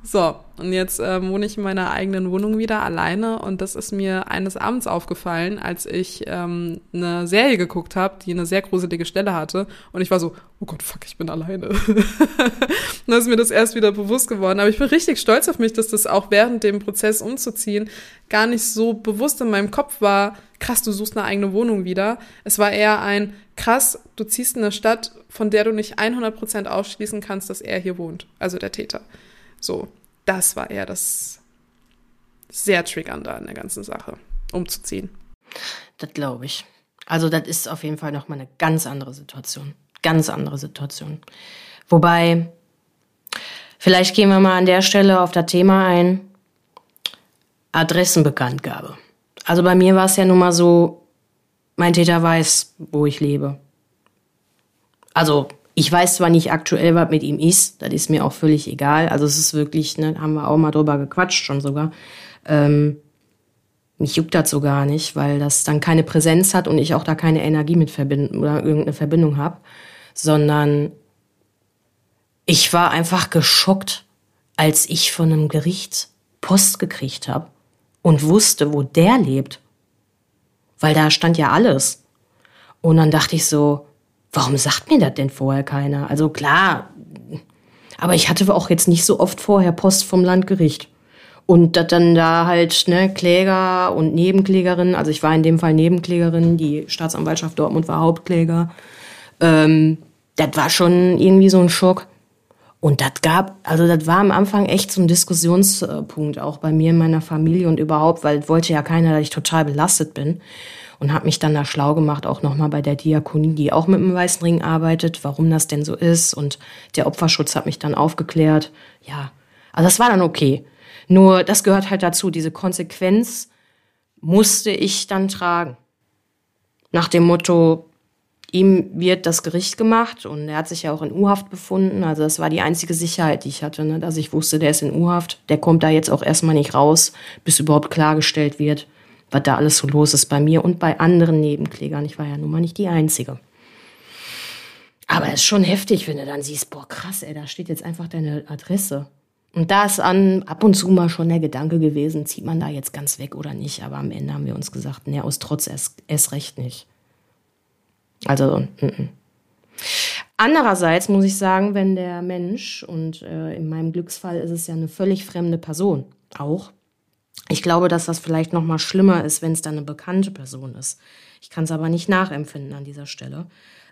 So, und jetzt ähm, wohne ich in meiner eigenen Wohnung wieder alleine und das ist mir eines Abends aufgefallen, als ich ähm, eine Serie geguckt habe, die eine sehr gruselige Stelle hatte und ich war so, oh Gott, fuck, ich bin alleine. <laughs> dann ist mir das erst wieder bewusst geworden, aber ich bin richtig stolz auf mich, dass das auch während dem Prozess umzuziehen gar nicht so bewusst in meinem Kopf war, krass, du suchst eine eigene Wohnung wieder. Es war eher ein, krass, du ziehst in eine Stadt, von der du nicht 100% ausschließen kannst, dass er hier wohnt, also der Täter. So, das war eher das sehr triggernde an der ganzen Sache, umzuziehen. Das glaube ich. Also das ist auf jeden Fall nochmal eine ganz andere Situation. Ganz andere Situation. Wobei, vielleicht gehen wir mal an der Stelle auf das Thema ein. Adressenbekanntgabe. Also bei mir war es ja nun mal so, mein Täter weiß, wo ich lebe. Also ich weiß zwar nicht aktuell, was mit ihm ist, das ist mir auch völlig egal. Also es ist wirklich, ne, haben wir auch mal drüber gequatscht schon sogar. Ähm, mich juckt das so gar nicht, weil das dann keine Präsenz hat und ich auch da keine Energie mit verbinden oder irgendeine Verbindung habe, sondern ich war einfach geschockt, als ich von einem Gericht Post gekriegt habe und wusste, wo der lebt. Weil da stand ja alles. Und dann dachte ich so, warum sagt mir das denn vorher keiner? Also klar, aber ich hatte auch jetzt nicht so oft vorher Post vom Landgericht. Und dass dann da halt ne, Kläger und Nebenklägerin, also ich war in dem Fall Nebenklägerin, die Staatsanwaltschaft Dortmund war Hauptkläger. Ähm, das war schon irgendwie so ein Schock. Und das gab, also das war am Anfang echt so ein Diskussionspunkt, auch bei mir in meiner Familie und überhaupt, weil wollte ja keiner, dass ich total belastet bin. Und habe mich dann da schlau gemacht, auch nochmal bei der Diakonie, die auch mit dem Weißen Ring arbeitet, warum das denn so ist. Und der Opferschutz hat mich dann aufgeklärt. Ja, also das war dann okay. Nur das gehört halt dazu, diese Konsequenz musste ich dann tragen. Nach dem Motto, ihm wird das Gericht gemacht und er hat sich ja auch in U-Haft befunden. Also das war die einzige Sicherheit, die ich hatte, ne? dass ich wusste, der ist in U-Haft, der kommt da jetzt auch erstmal nicht raus, bis überhaupt klargestellt wird, was da alles so los ist bei mir und bei anderen Nebenklägern. Ich war ja nun mal nicht die Einzige. Aber es ist schon heftig, wenn du dann siehst, boah, krass, ey, da steht jetzt einfach deine Adresse. Und da ist an ab und zu mal schon der Gedanke gewesen, zieht man da jetzt ganz weg oder nicht. Aber am Ende haben wir uns gesagt, ne, aus Trotz erst, erst recht nicht. Also, n -n. andererseits muss ich sagen, wenn der Mensch, und äh, in meinem Glücksfall ist es ja eine völlig fremde Person, auch, ich glaube, dass das vielleicht noch mal schlimmer ist, wenn es dann eine bekannte Person ist. Ich kann es aber nicht nachempfinden an dieser Stelle.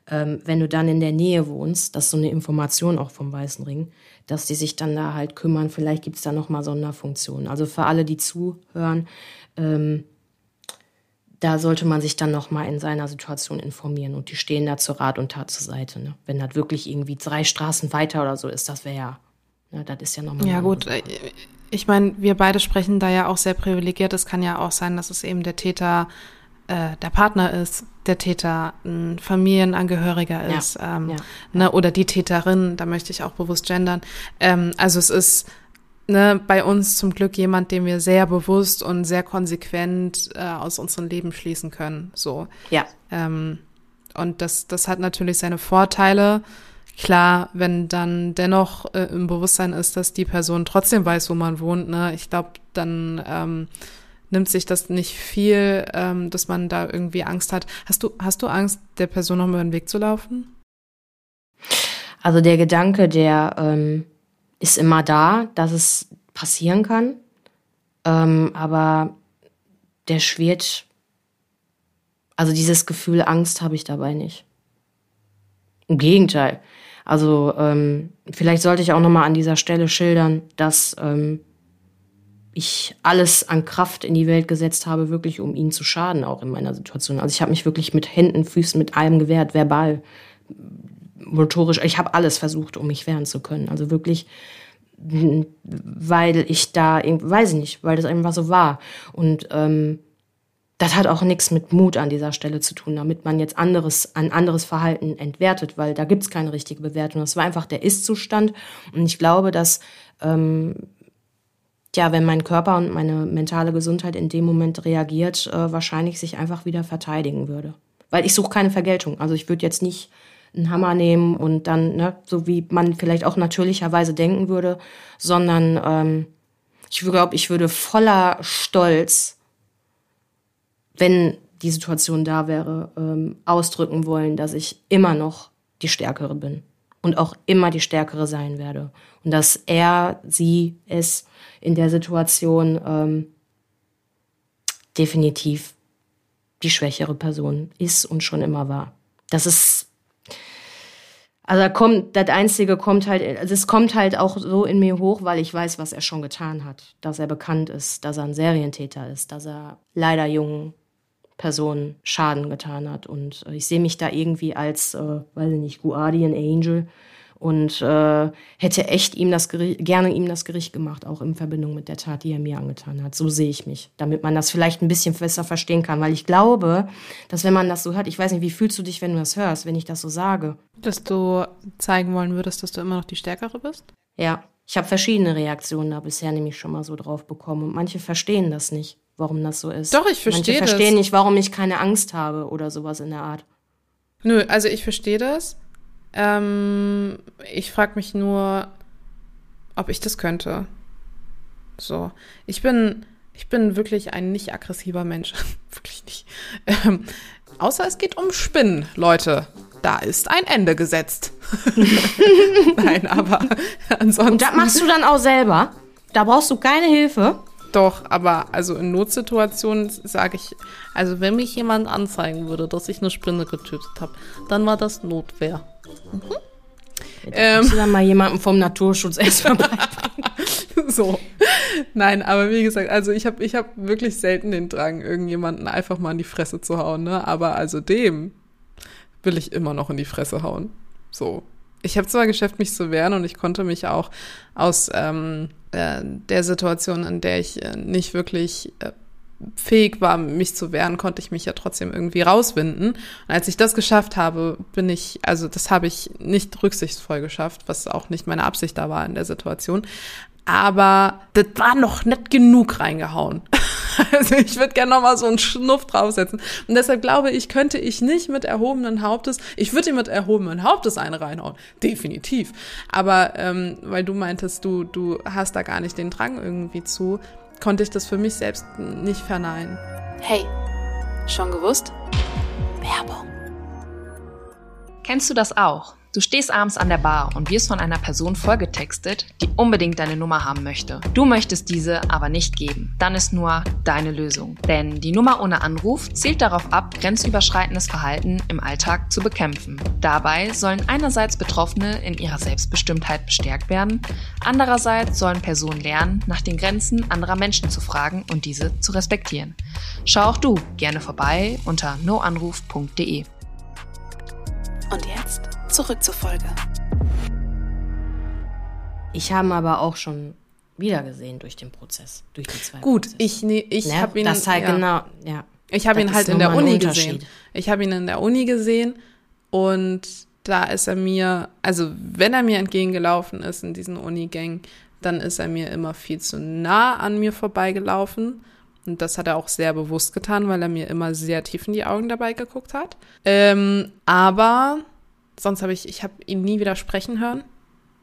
Ähm, wenn du dann in der Nähe wohnst, das ist so eine Information auch vom Weißen Ring, dass die sich dann da halt kümmern. Vielleicht gibt es da noch mal Sonderfunktionen. Also für alle, die zuhören, ähm, da sollte man sich dann noch mal in seiner Situation informieren und die stehen da zur Rat und Tat zur Seite. Ne? Wenn das wirklich irgendwie drei Straßen weiter oder so ist, das wäre ja, ne, das ist ja nochmal. Ja gut, Sache. Ich meine, wir beide sprechen da ja auch sehr privilegiert. Es kann ja auch sein, dass es eben der Täter äh, der Partner ist, der Täter ein Familienangehöriger ist, ja, ähm, ja. Ne, oder die Täterin, da möchte ich auch bewusst gendern. Ähm, also es ist ne, bei uns zum Glück jemand, den wir sehr bewusst und sehr konsequent äh, aus unserem Leben schließen können. So. Ja. Ähm, und das, das hat natürlich seine Vorteile. Klar, wenn dann dennoch äh, im Bewusstsein ist, dass die Person trotzdem weiß, wo man wohnt, ne, ich glaube, dann ähm, nimmt sich das nicht viel, ähm, dass man da irgendwie Angst hat. Hast du, hast du Angst, der Person noch über den Weg zu laufen? Also der Gedanke, der ähm, ist immer da, dass es passieren kann. Ähm, aber der schwirrt, also dieses Gefühl Angst habe ich dabei nicht. Im Gegenteil. Also ähm, vielleicht sollte ich auch noch mal an dieser Stelle schildern, dass ähm, ich alles an Kraft in die Welt gesetzt habe, wirklich um ihn zu schaden, auch in meiner Situation. Also ich habe mich wirklich mit Händen, Füßen, mit allem gewehrt, verbal, motorisch. Ich habe alles versucht, um mich wehren zu können. Also wirklich, weil ich da, weiß ich nicht, weil das einfach so war. Und ähm, das hat auch nichts mit Mut an dieser Stelle zu tun, damit man jetzt anderes, ein anderes Verhalten entwertet, weil da gibt's keine richtige Bewertung. Das war einfach der Ist-Zustand. Und ich glaube, dass, ähm, ja, wenn mein Körper und meine mentale Gesundheit in dem Moment reagiert, äh, wahrscheinlich sich einfach wieder verteidigen würde. Weil ich suche keine Vergeltung. Also ich würde jetzt nicht einen Hammer nehmen und dann, ne, so wie man vielleicht auch natürlicherweise denken würde, sondern ähm, ich glaube, ich würde voller Stolz wenn die Situation da wäre, ähm, ausdrücken wollen, dass ich immer noch die Stärkere bin und auch immer die Stärkere sein werde. Und dass er, sie, es in der Situation ähm, definitiv die schwächere Person ist und schon immer war. Das ist, also da kommt, das Einzige kommt halt, also es kommt halt auch so in mir hoch, weil ich weiß, was er schon getan hat. Dass er bekannt ist, dass er ein Serientäter ist, dass er leider jungen Person Schaden getan hat. Und äh, ich sehe mich da irgendwie als, äh, weiß ich nicht, Guardian Angel und äh, hätte echt ihm das Gericht, gerne ihm das Gericht gemacht, auch in Verbindung mit der Tat, die er mir angetan hat. So sehe ich mich, damit man das vielleicht ein bisschen besser verstehen kann, weil ich glaube, dass wenn man das so hört, ich weiß nicht, wie fühlst du dich, wenn du das hörst, wenn ich das so sage? Dass du zeigen wollen würdest, dass du immer noch die Stärkere bist? Ja, ich habe verschiedene Reaktionen da bisher nämlich schon mal so drauf bekommen und manche verstehen das nicht warum das so ist. Doch, ich verstehe Manche verstehen nicht, warum ich keine Angst habe oder sowas in der Art. Nö, also ich verstehe das. Ähm, ich frage mich nur, ob ich das könnte. So, ich bin, ich bin wirklich ein nicht aggressiver Mensch, <laughs> wirklich nicht. Ähm, außer es geht um Spinnen, Leute. Da ist ein Ende gesetzt. <laughs> Nein, aber ansonsten. <laughs> Und das machst du dann auch selber? Da brauchst du keine Hilfe? Doch, aber also in Notsituationen sage ich, also wenn mich jemand anzeigen würde, dass ich eine Spinne getötet habe, dann war das Notwehr. Mhm. Ähm, muss dann mal jemanden vom Naturschutz <laughs> erstmal So. Nein, aber wie gesagt, also ich habe ich hab wirklich selten den Drang, irgendjemanden einfach mal in die Fresse zu hauen, ne? Aber also dem will ich immer noch in die Fresse hauen. So. Ich habe zwar geschafft, mich zu wehren und ich konnte mich auch aus ähm, äh, der Situation, in der ich äh, nicht wirklich äh, fähig war, mich zu wehren, konnte ich mich ja trotzdem irgendwie rauswinden. Und als ich das geschafft habe, bin ich, also das habe ich nicht rücksichtsvoll geschafft, was auch nicht meine Absicht da war in der Situation. Aber das war noch nicht genug reingehauen. <laughs> Also ich würde gerne noch mal so einen Schnuff draufsetzen. Und deshalb glaube ich, könnte ich nicht mit erhobenen Hauptes, ich würde ihm mit erhobenen Hauptes eine reinhauen. Definitiv. Aber ähm, weil du meintest, du, du hast da gar nicht den Drang irgendwie zu, konnte ich das für mich selbst nicht verneinen. Hey, schon gewusst? Werbung. Kennst du das auch? Du stehst abends an der Bar und wirst von einer Person vollgetextet, die unbedingt deine Nummer haben möchte. Du möchtest diese aber nicht geben. Dann ist nur deine Lösung. Denn die Nummer ohne Anruf zielt darauf ab, grenzüberschreitendes Verhalten im Alltag zu bekämpfen. Dabei sollen einerseits Betroffene in ihrer Selbstbestimmtheit bestärkt werden, andererseits sollen Personen lernen, nach den Grenzen anderer Menschen zu fragen und diese zu respektieren. Schau auch du gerne vorbei unter noanruf.de. Und jetzt zurück zur Folge. Ich habe aber auch schon wieder gesehen durch den Prozess, durch die zwei Gut, Prozesse. ich nee, ich ne? habe ihn das halt ja. genau, ja. Ich habe ihn halt in der Uni gesehen. Ich habe ihn in der Uni gesehen und da ist er mir, also wenn er mir entgegengelaufen ist in diesen Unigängen, dann ist er mir immer viel zu nah an mir vorbeigelaufen. Und das hat er auch sehr bewusst getan, weil er mir immer sehr tief in die Augen dabei geguckt hat. Ähm, aber sonst habe ich, ich habe ihn nie wieder sprechen hören.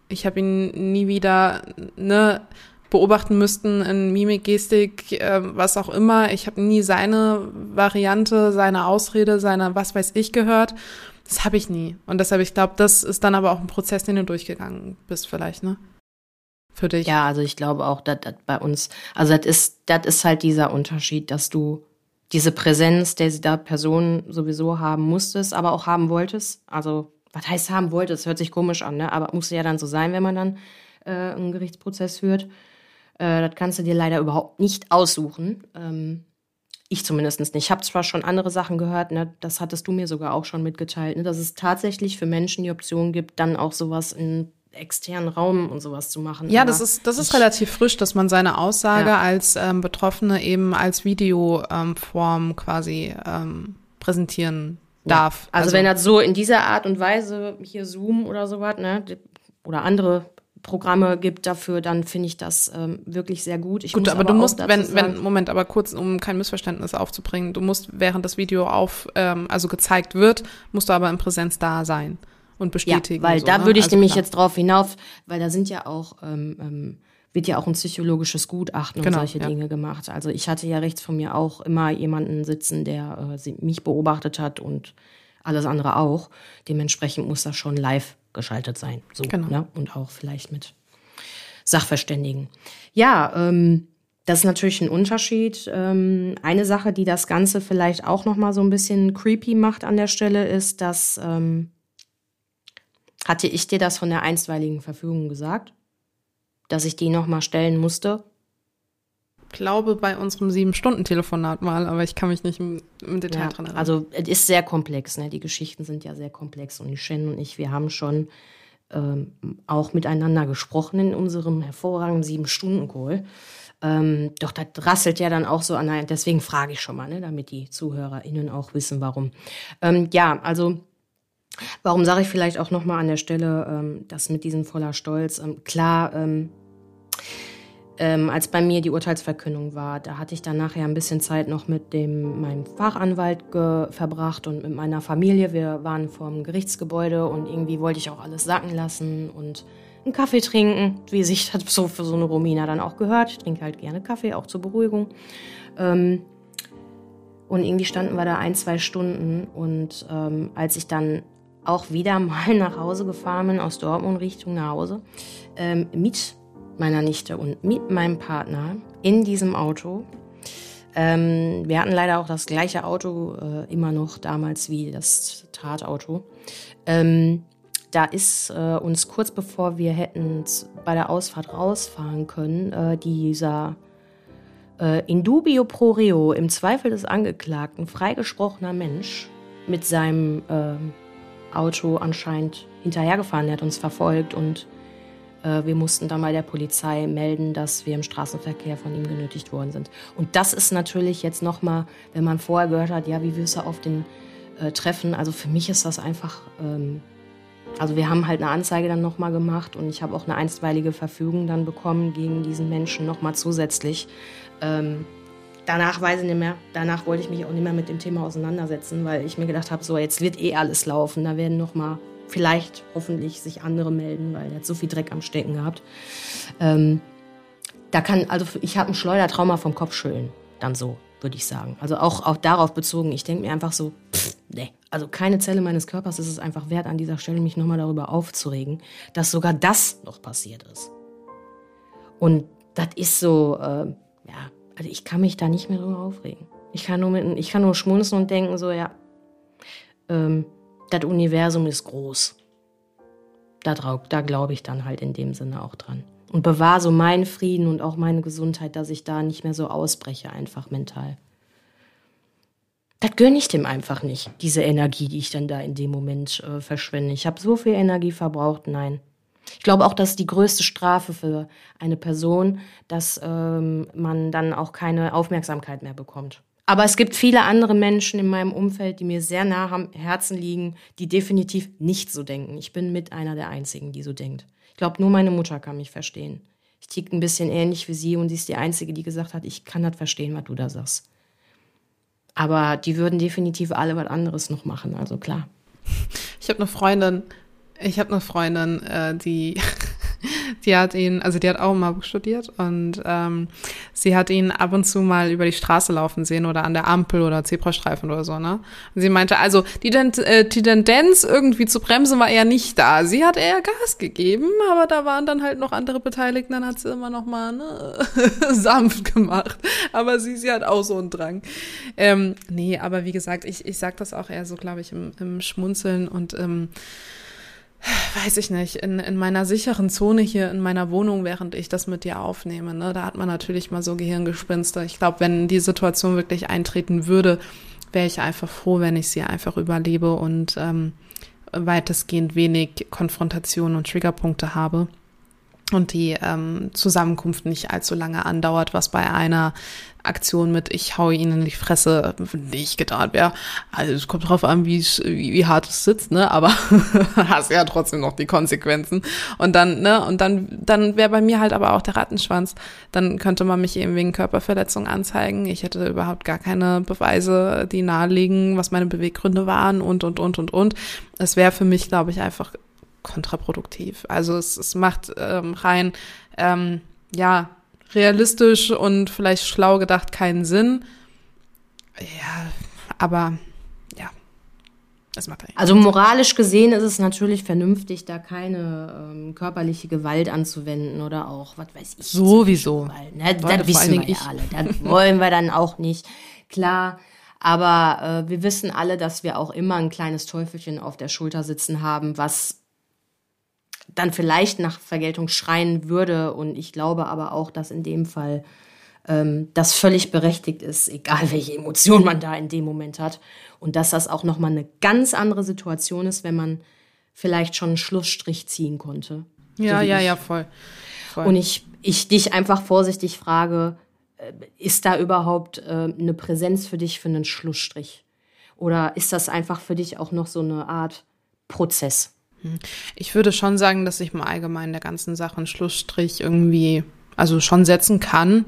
Ich habe ihn nie wieder, ne, beobachten müssten in Mimik, Gestik, äh, was auch immer. Ich habe nie seine Variante, seine Ausrede, seine was weiß ich gehört. Das habe ich nie. Und deshalb, ich glaube, das ist dann aber auch ein Prozess, den du durchgegangen bist, vielleicht, ne? Für dich. Ja, also ich glaube auch, dass das bei uns, also das ist, das ist halt dieser Unterschied, dass du diese Präsenz der da Person sowieso haben musstest, aber auch haben wolltest. Also, was heißt haben wolltest? Hört sich komisch an, ne? Aber musste ja dann so sein, wenn man dann äh, einen Gerichtsprozess führt. Äh, das kannst du dir leider überhaupt nicht aussuchen. Ähm, ich zumindest nicht. Ich habe zwar schon andere Sachen gehört, ne, das hattest du mir sogar auch schon mitgeteilt, ne, dass es tatsächlich für Menschen die Option gibt, dann auch sowas in externen Raum und sowas zu machen. Ja, Aber das ist, das ist relativ frisch, dass man seine Aussage Ja. als ähm, Betroffene eben als Videoform quasi ähm, präsentieren darf. Also, wenn das so in dieser Art und Weise hier Zoom oder sowas, ne, oder andere Programme gibt dafür, dann finde ich das ähm, wirklich sehr gut. Ich Gut, muss aber, du musst, wenn, sagen- wenn, Moment, aber kurz, um kein Missverständnis aufzubringen, du musst, während das Video auf, ähm, also gezeigt wird, musst du aber in Präsenz da sein und bestätigen. Ja, weil so, da ne? würde ich Also nämlich klar. jetzt drauf hinauf, weil da sind ja auch, ähm, ähm, wird ja auch ein psychologisches Gutachten Genau, und solche ja. Dinge gemacht. Also ich hatte ja rechts von mir auch immer jemanden sitzen, der äh, mich beobachtet hat und alles andere auch. Dementsprechend muss das schon live geschaltet sein. So, Genau. ne? Und auch vielleicht mit Sachverständigen. Ja, ähm, das ist natürlich ein Unterschied. Ähm, eine Sache, die das Ganze vielleicht auch noch mal so ein bisschen creepy macht an der Stelle, ist, dass ähm, hatte ich dir das von der einstweiligen Verfügung gesagt, dass ich die noch mal stellen musste? glaube bei unserem Sieben-Stunden-Telefonat mal, aber ich kann mich nicht im, im Detail Ja, dran erinnern. also es ist sehr komplex. Ne? Die Geschichten sind ja sehr komplex und die Shen und ich, wir haben schon ähm, auch miteinander gesprochen in unserem hervorragenden Sieben-Stunden-Call. Ähm, doch das rasselt ja dann auch so an. Deswegen frage ich schon mal, ne? damit die ZuhörerInnen auch wissen, warum. Ähm, ja, also Warum sage ich vielleicht auch noch mal an der Stelle, ähm, das mit diesem voller Stolz? Ähm, klar, ähm, ähm, als bei mir die Urteilsverkündung war, da hatte ich dann nachher ein bisschen Zeit noch mit dem, meinem Fachanwalt verbracht und mit meiner Familie. Wir waren vorm Gerichtsgebäude und irgendwie wollte ich auch alles sacken lassen und einen Kaffee trinken, wie sich das so für so eine Romina dann auch gehört. Ich trinke halt gerne Kaffee, auch zur Beruhigung. Ähm, und irgendwie standen wir da ein, zwei Stunden. Und ähm, als ich dann auch wieder <laughs> mal nach Hause gefahren bin, aus Dortmund Richtung nach Hause, ähm, mit meiner Nichte und mit meinem Partner in diesem Auto. Ähm, wir hatten leider auch das gleiche Auto äh, immer noch damals wie das Tatauto. Ähm, da ist äh, uns kurz bevor wir hätten bei der Ausfahrt rausfahren können, äh, dieser äh, in dubio pro reo, im Zweifel des Angeklagten, freigesprochener Mensch mit seinem äh, Auto anscheinend hinterhergefahren. Der hat uns verfolgt und äh, wir mussten dann mal der Polizei melden, dass wir im Straßenverkehr von ihm genötigt worden sind. Und das ist natürlich jetzt nochmal, wenn man vorher gehört hat, ja, wie wirst du auf den äh, Treffen, also für mich ist das einfach... Ähm, also wir haben halt eine Anzeige dann nochmal gemacht und ich habe auch eine einstweilige Verfügung dann bekommen gegen diesen Menschen nochmal zusätzlich. Ähm, danach weiß ich nicht mehr. Danach wollte ich mich auch nicht mehr mit dem Thema auseinandersetzen, weil ich mir gedacht habe, so jetzt wird eh alles laufen. Da werden nochmal vielleicht hoffentlich sich andere melden, weil er hat so viel Dreck am Stecken gehabt. Ähm, da kann, also ich habe ein Schleudertrauma vom Kopfschütteln, dann so, würde ich sagen. Also auch, auch darauf bezogen. Ich denke mir einfach so, pff, nee, also keine Zelle meines Körpers ist es einfach wert, an dieser Stelle mich nochmal darüber aufzuregen, dass sogar das noch passiert ist. Und das ist so, äh, ja, also ich kann mich da nicht mehr drüber aufregen. Ich kann nur, mit, ich kann nur schmunzeln und denken so, ja, ähm, das Universum ist groß. Da, da glaube ich dann halt in dem Sinne auch dran. Und bewahre so meinen Frieden und auch meine Gesundheit, dass ich da nicht mehr so ausbreche, einfach mental das gönne ich dem einfach nicht, diese Energie, die ich dann da in dem Moment äh, verschwende. Ich habe so viel Energie verbraucht, nein. Ich glaube auch, dass die größte Strafe für eine Person, dass ähm, man dann auch keine Aufmerksamkeit mehr bekommt. Aber es gibt viele andere Menschen in meinem Umfeld, die mir sehr nah am Herzen liegen, die definitiv nicht so denken. Ich bin mit einer der einzigen, die so denkt. Ich glaube, nur meine Mutter kann mich verstehen. Ich tick ein bisschen ähnlich wie sie und sie ist die einzige, die gesagt hat, ich kann das verstehen, was du da sagst. Aber die würden definitiv alle was anderes noch machen, also klar. Ich habe eine Freundin, ich habe eine Freundin, äh, die <laughs> die hat ihn, also die hat auch in Marburg studiert und ähm, sie hat ihn ab und zu mal über die Straße laufen sehen oder an der Ampel oder Zebrastreifen oder so, ne? Und sie meinte, also die, äh, die Tendenz irgendwie zu bremsen war eher nicht da. Sie hat eher Gas gegeben, aber da waren dann halt noch andere Beteiligten, dann hat sie immer noch mal ne, <laughs> sanft gemacht. Aber sie, sie hat auch so einen Drang. Ähm, nee, aber wie gesagt, ich, ich sag das auch eher so, glaube ich, im, im Schmunzeln und ähm, weiß ich nicht, in, in meiner sicheren Zone hier in meiner Wohnung, während ich das mit dir aufnehme. Ne? Da hat man natürlich mal so Gehirngespinste. Ich glaube, wenn die Situation wirklich eintreten würde, wäre ich einfach froh, wenn ich sie einfach überlebe und ähm, weitestgehend wenig Konfrontation und Triggerpunkte habe und die ähm, Zusammenkunft nicht allzu lange andauert, was bei einer Aktion mit ich hau ihnen in die Fresse nicht getan wäre. Also es kommt drauf an, wie, wie, wie hart es sitzt, ne? Aber <laughs> hast ja trotzdem noch die Konsequenzen. Und dann, ne, und dann, dann wäre bei mir halt aber auch der Rattenschwanz. Dann könnte man mich eben wegen Körperverletzung anzeigen. Ich hätte überhaupt gar keine Beweise, die nahelegen, was meine Beweggründe waren und und und und und. Es wäre für mich, glaube ich, einfach kontraproduktiv. Also es, es macht ähm, rein, ähm, ja, realistisch und vielleicht schlau gedacht keinen Sinn. Ja, aber ja, das macht eigentlich Also moralisch gesehen ist es natürlich vernünftig, da keine ähm, körperliche Gewalt anzuwenden oder auch, was weiß ich. Sowieso. Ne? Das wissen wir ja alle. Das <laughs> wollen wir dann auch nicht. Klar. Aber äh, wir wissen alle, dass wir auch immer ein kleines Teufelchen auf der Schulter sitzen haben, was dann vielleicht nach Vergeltung schreien würde. Und ich glaube aber auch, dass in dem Fall ähm, das völlig berechtigt ist, egal welche Emotion man da in dem Moment hat. Und dass das auch nochmal eine ganz andere Situation ist, wenn man vielleicht schon einen Schlussstrich ziehen konnte. Ja, so ja, ich. ja, voll. voll. Und ich, ich dich einfach vorsichtig frage, äh, ist da überhaupt äh, eine Präsenz für dich für einen Schlussstrich? Oder ist das einfach für dich auch noch so eine Art Prozess? Ich würde schon sagen, dass ich im Allgemeinen der ganzen Sache einen Schlussstrich irgendwie, also schon setzen kann.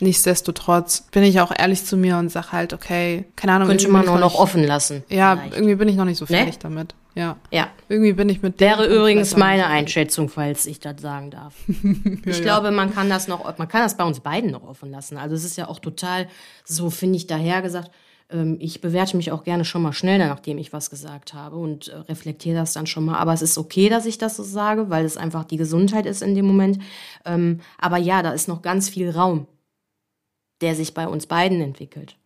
Nichtsdestotrotz bin ich auch ehrlich zu mir und sage halt, okay, keine Ahnung. Könnte man auch noch offen lassen. Ja, vielleicht. irgendwie bin ich noch nicht so fertig ne? damit. Ja. Ja. Irgendwie bin ich mit. Wäre übrigens meine Einschätzung, falls ich das sagen darf. <laughs> ja, ich glaube, man kann das noch, man kann das bei uns beiden noch offen lassen. Also es ist ja auch total, so finde ich daher gesagt, ich bewerte mich auch gerne schon mal schnell, nachdem ich was gesagt habe und äh, reflektiere das dann schon mal. Aber es ist okay, dass ich das so sage, weil es einfach die Gesundheit ist in dem Moment. Ähm, aber ja, da ist noch ganz viel Raum, der sich bei uns beiden entwickelt.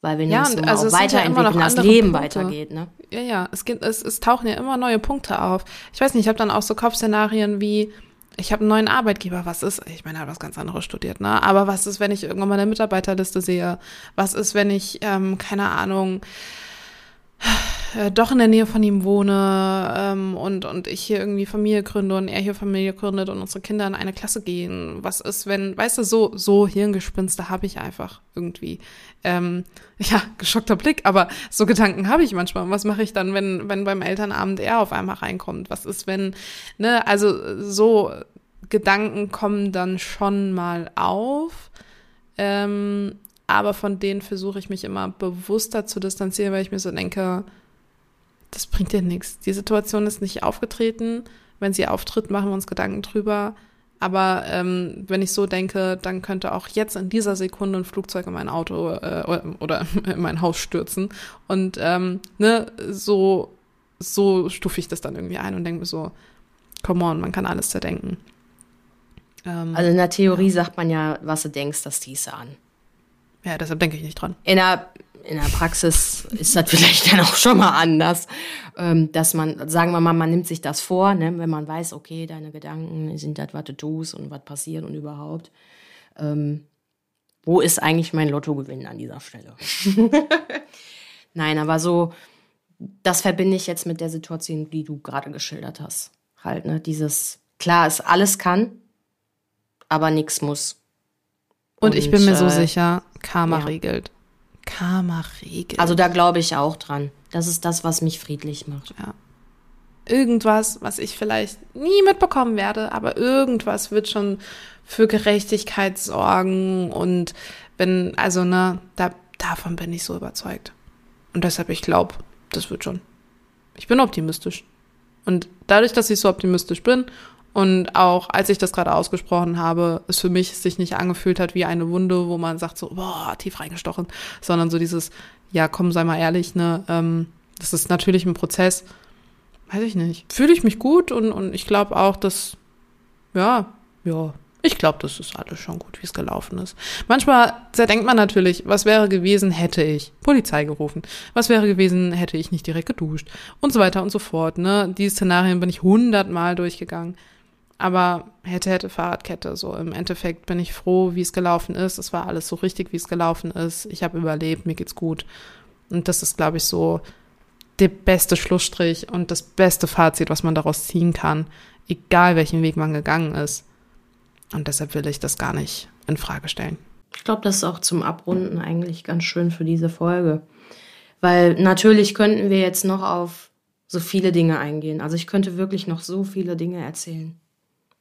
Weil wir Ja, uns immer also auch sind ja weiterentwickeln, das Leben Punkte. weitergeht, ne? Ja, ja, es, gibt, es, es tauchen ja immer neue Punkte auf. Ich weiß nicht, ich habe dann auch so Kopfszenarien wie, ich habe einen neuen Arbeitgeber, was ist, ich meine, er hat was ganz anderes studiert, ne? Aber was ist, wenn ich irgendwann mal eine Mitarbeiterliste sehe? Was ist, wenn ich, ähm, keine Ahnung, doch in der Nähe von ihm wohne ähm, und, und ich hier irgendwie Familie gründe und er hier Familie gründet und unsere Kinder in eine Klasse gehen. Was ist, wenn, weißt du, so, so Hirngespinste habe ich einfach irgendwie. Ähm, <laughs> ja, geschockter Blick, aber so Gedanken habe ich manchmal. Und was mache ich dann, wenn, wenn beim Elternabend er auf einmal reinkommt? Was ist, wenn, ne, also so Gedanken kommen dann schon mal auf. Ähm, aber von denen versuche ich mich immer bewusster zu distanzieren, weil ich mir so denke, das bringt dir nichts. Die Situation ist nicht aufgetreten. Wenn sie auftritt, machen wir uns Gedanken drüber. Aber ähm, wenn ich so denke, dann könnte auch jetzt in dieser Sekunde ein Flugzeug in mein Auto äh, oder- oder <laughs> in mein Haus stürzen. Und ähm, ne, so, so stufe ich das dann irgendwie ein und denke mir so, come on, man kann alles zerdenken. Ähm, Also in der Theorie sagt man ja, was du denkst, das ziehst du an. Ja, deshalb denke ich nicht dran. In der, in der Praxis ist das <laughs> vielleicht dann auch schon mal anders, ähm, dass man, sagen wir mal, man nimmt sich das vor, ne, wenn man weiß, okay, deine Gedanken sind das, was du tust und was passiert und überhaupt. Ähm, wo ist eigentlich mein Lottogewinn an dieser Stelle? <laughs> Nein, aber so, das verbinde ich jetzt mit der Situation, die du gerade geschildert hast. Halt, ne, dieses, klar, es alles kann, aber nichts muss. Und, ich bin mir so äh, sicher, Karma ja. regelt. Karma regelt. Also da glaube ich auch dran. Das ist das, was mich friedlich macht. irgendwas, was ich vielleicht nie mitbekommen werde, aber irgendwas wird schon für Gerechtigkeit sorgen und wenn, also ne, da, davon bin ich so überzeugt. Und deshalb, ich glaube, das wird schon. Ich bin optimistisch. Und dadurch, dass ich so optimistisch bin und auch als ich das gerade ausgesprochen habe, es für mich sich nicht angefühlt hat wie eine Wunde, wo man sagt so, boah, tief reingestochen, sondern so dieses, ja, komm, sei mal ehrlich, ne, ähm, das ist natürlich ein Prozess, weiß ich nicht. Fühle ich mich gut und, und ich glaube auch, dass, ja, ja, ich glaube, das ist alles schon gut, wie es gelaufen ist. Manchmal zerdenkt man natürlich, was wäre gewesen, hätte ich Polizei gerufen? Was wäre gewesen, hätte ich nicht direkt geduscht? Und so weiter und so fort, ne? Die Szenarien bin ich hundertmal durchgegangen. Aber hätte, hätte Fahrradkette. So im Endeffekt bin ich froh, wie es gelaufen ist. Es war alles so richtig, wie es gelaufen ist. Ich habe überlebt, mir geht's gut. Und das ist, glaube ich, so der beste Schlussstrich und das beste Fazit, was man daraus ziehen kann, egal welchen Weg man gegangen ist. Und deshalb will ich das gar nicht in Frage stellen. Ich glaube, das ist auch zum Abrunden eigentlich ganz schön für diese Folge. Weil natürlich könnten wir jetzt noch auf so viele Dinge eingehen. Also ich könnte wirklich noch so viele Dinge erzählen.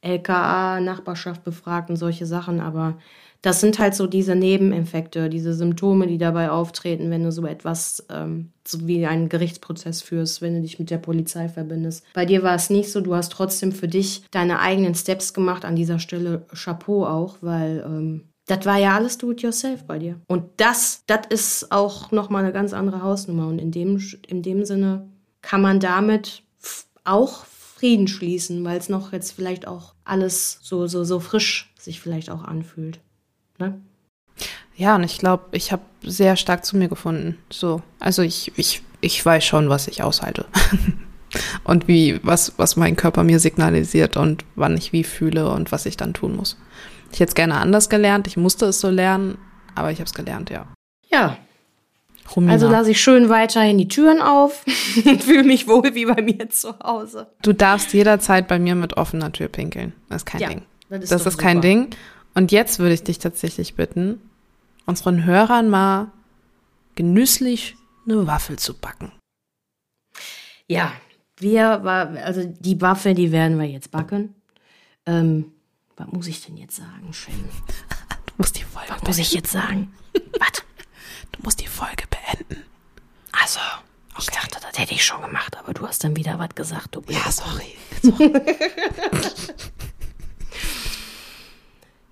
LKA, Nachbarschaft befragt und solche Sachen, aber das sind halt so diese Nebeneffekte, diese Symptome, die dabei auftreten, wenn du so etwas ähm, so wie einen Gerichtsprozess führst, wenn du dich mit der Polizei verbindest. Bei dir war es nicht so, du hast trotzdem für dich deine eigenen Steps gemacht. An dieser Stelle Chapeau auch, weil ähm, das war ja alles do-it-yourself bei dir. Und das, das ist auch nochmal eine ganz andere Hausnummer. Und in dem, in dem Sinne kann man damit auch Frieden schließen, weil es noch jetzt vielleicht auch alles so, so, so frisch sich vielleicht auch anfühlt. Ne? Ja, und ich glaube, ich habe sehr stark zu mir gefunden. So, also ich, ich, ich weiß schon, was ich aushalte. <laughs> und wie, was, was mein Körper mir signalisiert und wann ich wie fühle und was ich dann tun muss. Ich hätte es gerne anders gelernt, ich musste es so lernen, aber ich habe es gelernt, ja. Ja, Romina, also lasse ich schön weiterhin die Türen auf <laughs> und fühle mich wohl wie bei mir zu Hause. du darfst jederzeit bei mir mit offener Tür pinkeln. Das ist kein Ja, Ding. das ist Das ist kein. Ding. Und jetzt würde ich dich tatsächlich bitten, unseren Hörern mal genüsslich eine Waffel zu backen. Ja, wir also die Waffe, die werden wir jetzt backen. Ähm, was muss ich denn jetzt sagen, Shen? Du musst die Folge Was muss ich jetzt sagen? <laughs> was? Du musst die Folge. Also, ich dachte, das hätte ich schon gemacht, aber du hast dann wieder was gesagt. Du Ja, sorry. <laughs>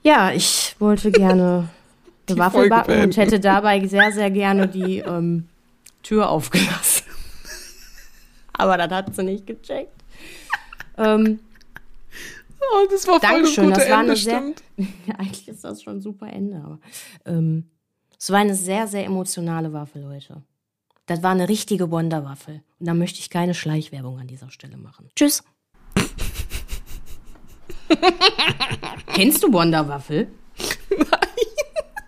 Ja, ich wollte gerne <laughs> eine Waffel backen und hätte dabei sehr, sehr gerne die ähm, Tür aufgelassen. <laughs> Aber das hat sie nicht gecheckt. Ähm, Oh, das war voll Dankeschön, das war Ende, eine sehr. eigentlich ist das schon ein super Ende, aber. Ähm, Es war eine sehr, sehr emotionale Waffe, Leute. Das war eine richtige Wonderwaffel. Und da möchte ich keine Schleichwerbung an dieser Stelle machen. Tschüss. <laughs> Kennst du Wonderwaffel? Nein.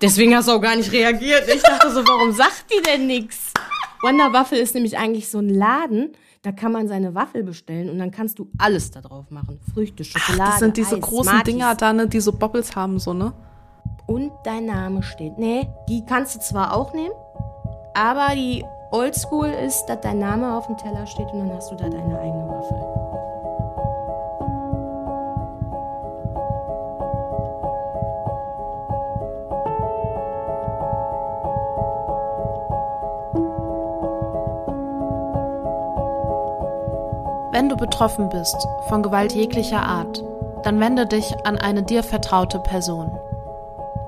Deswegen hast du auch gar nicht reagiert. Ich dachte so, warum sagt die denn nichts? Wonderwaffel ist nämlich eigentlich so ein Laden, da kann man seine Waffel bestellen und dann kannst du alles da drauf machen. Früchte, Schokolade, Ach, Das sind diese Eis, großen Smarties. Dinger da, ne, die so Bobbles haben, so, ne? Und dein Name steht. Nee, die kannst du zwar auch nehmen, aber die Oldschool ist, dass dein Name auf dem Teller steht und dann hast du da deine eigene Waffel. Wenn du betroffen bist von Gewalt jeglicher Art, dann wende dich an eine dir vertraute Person.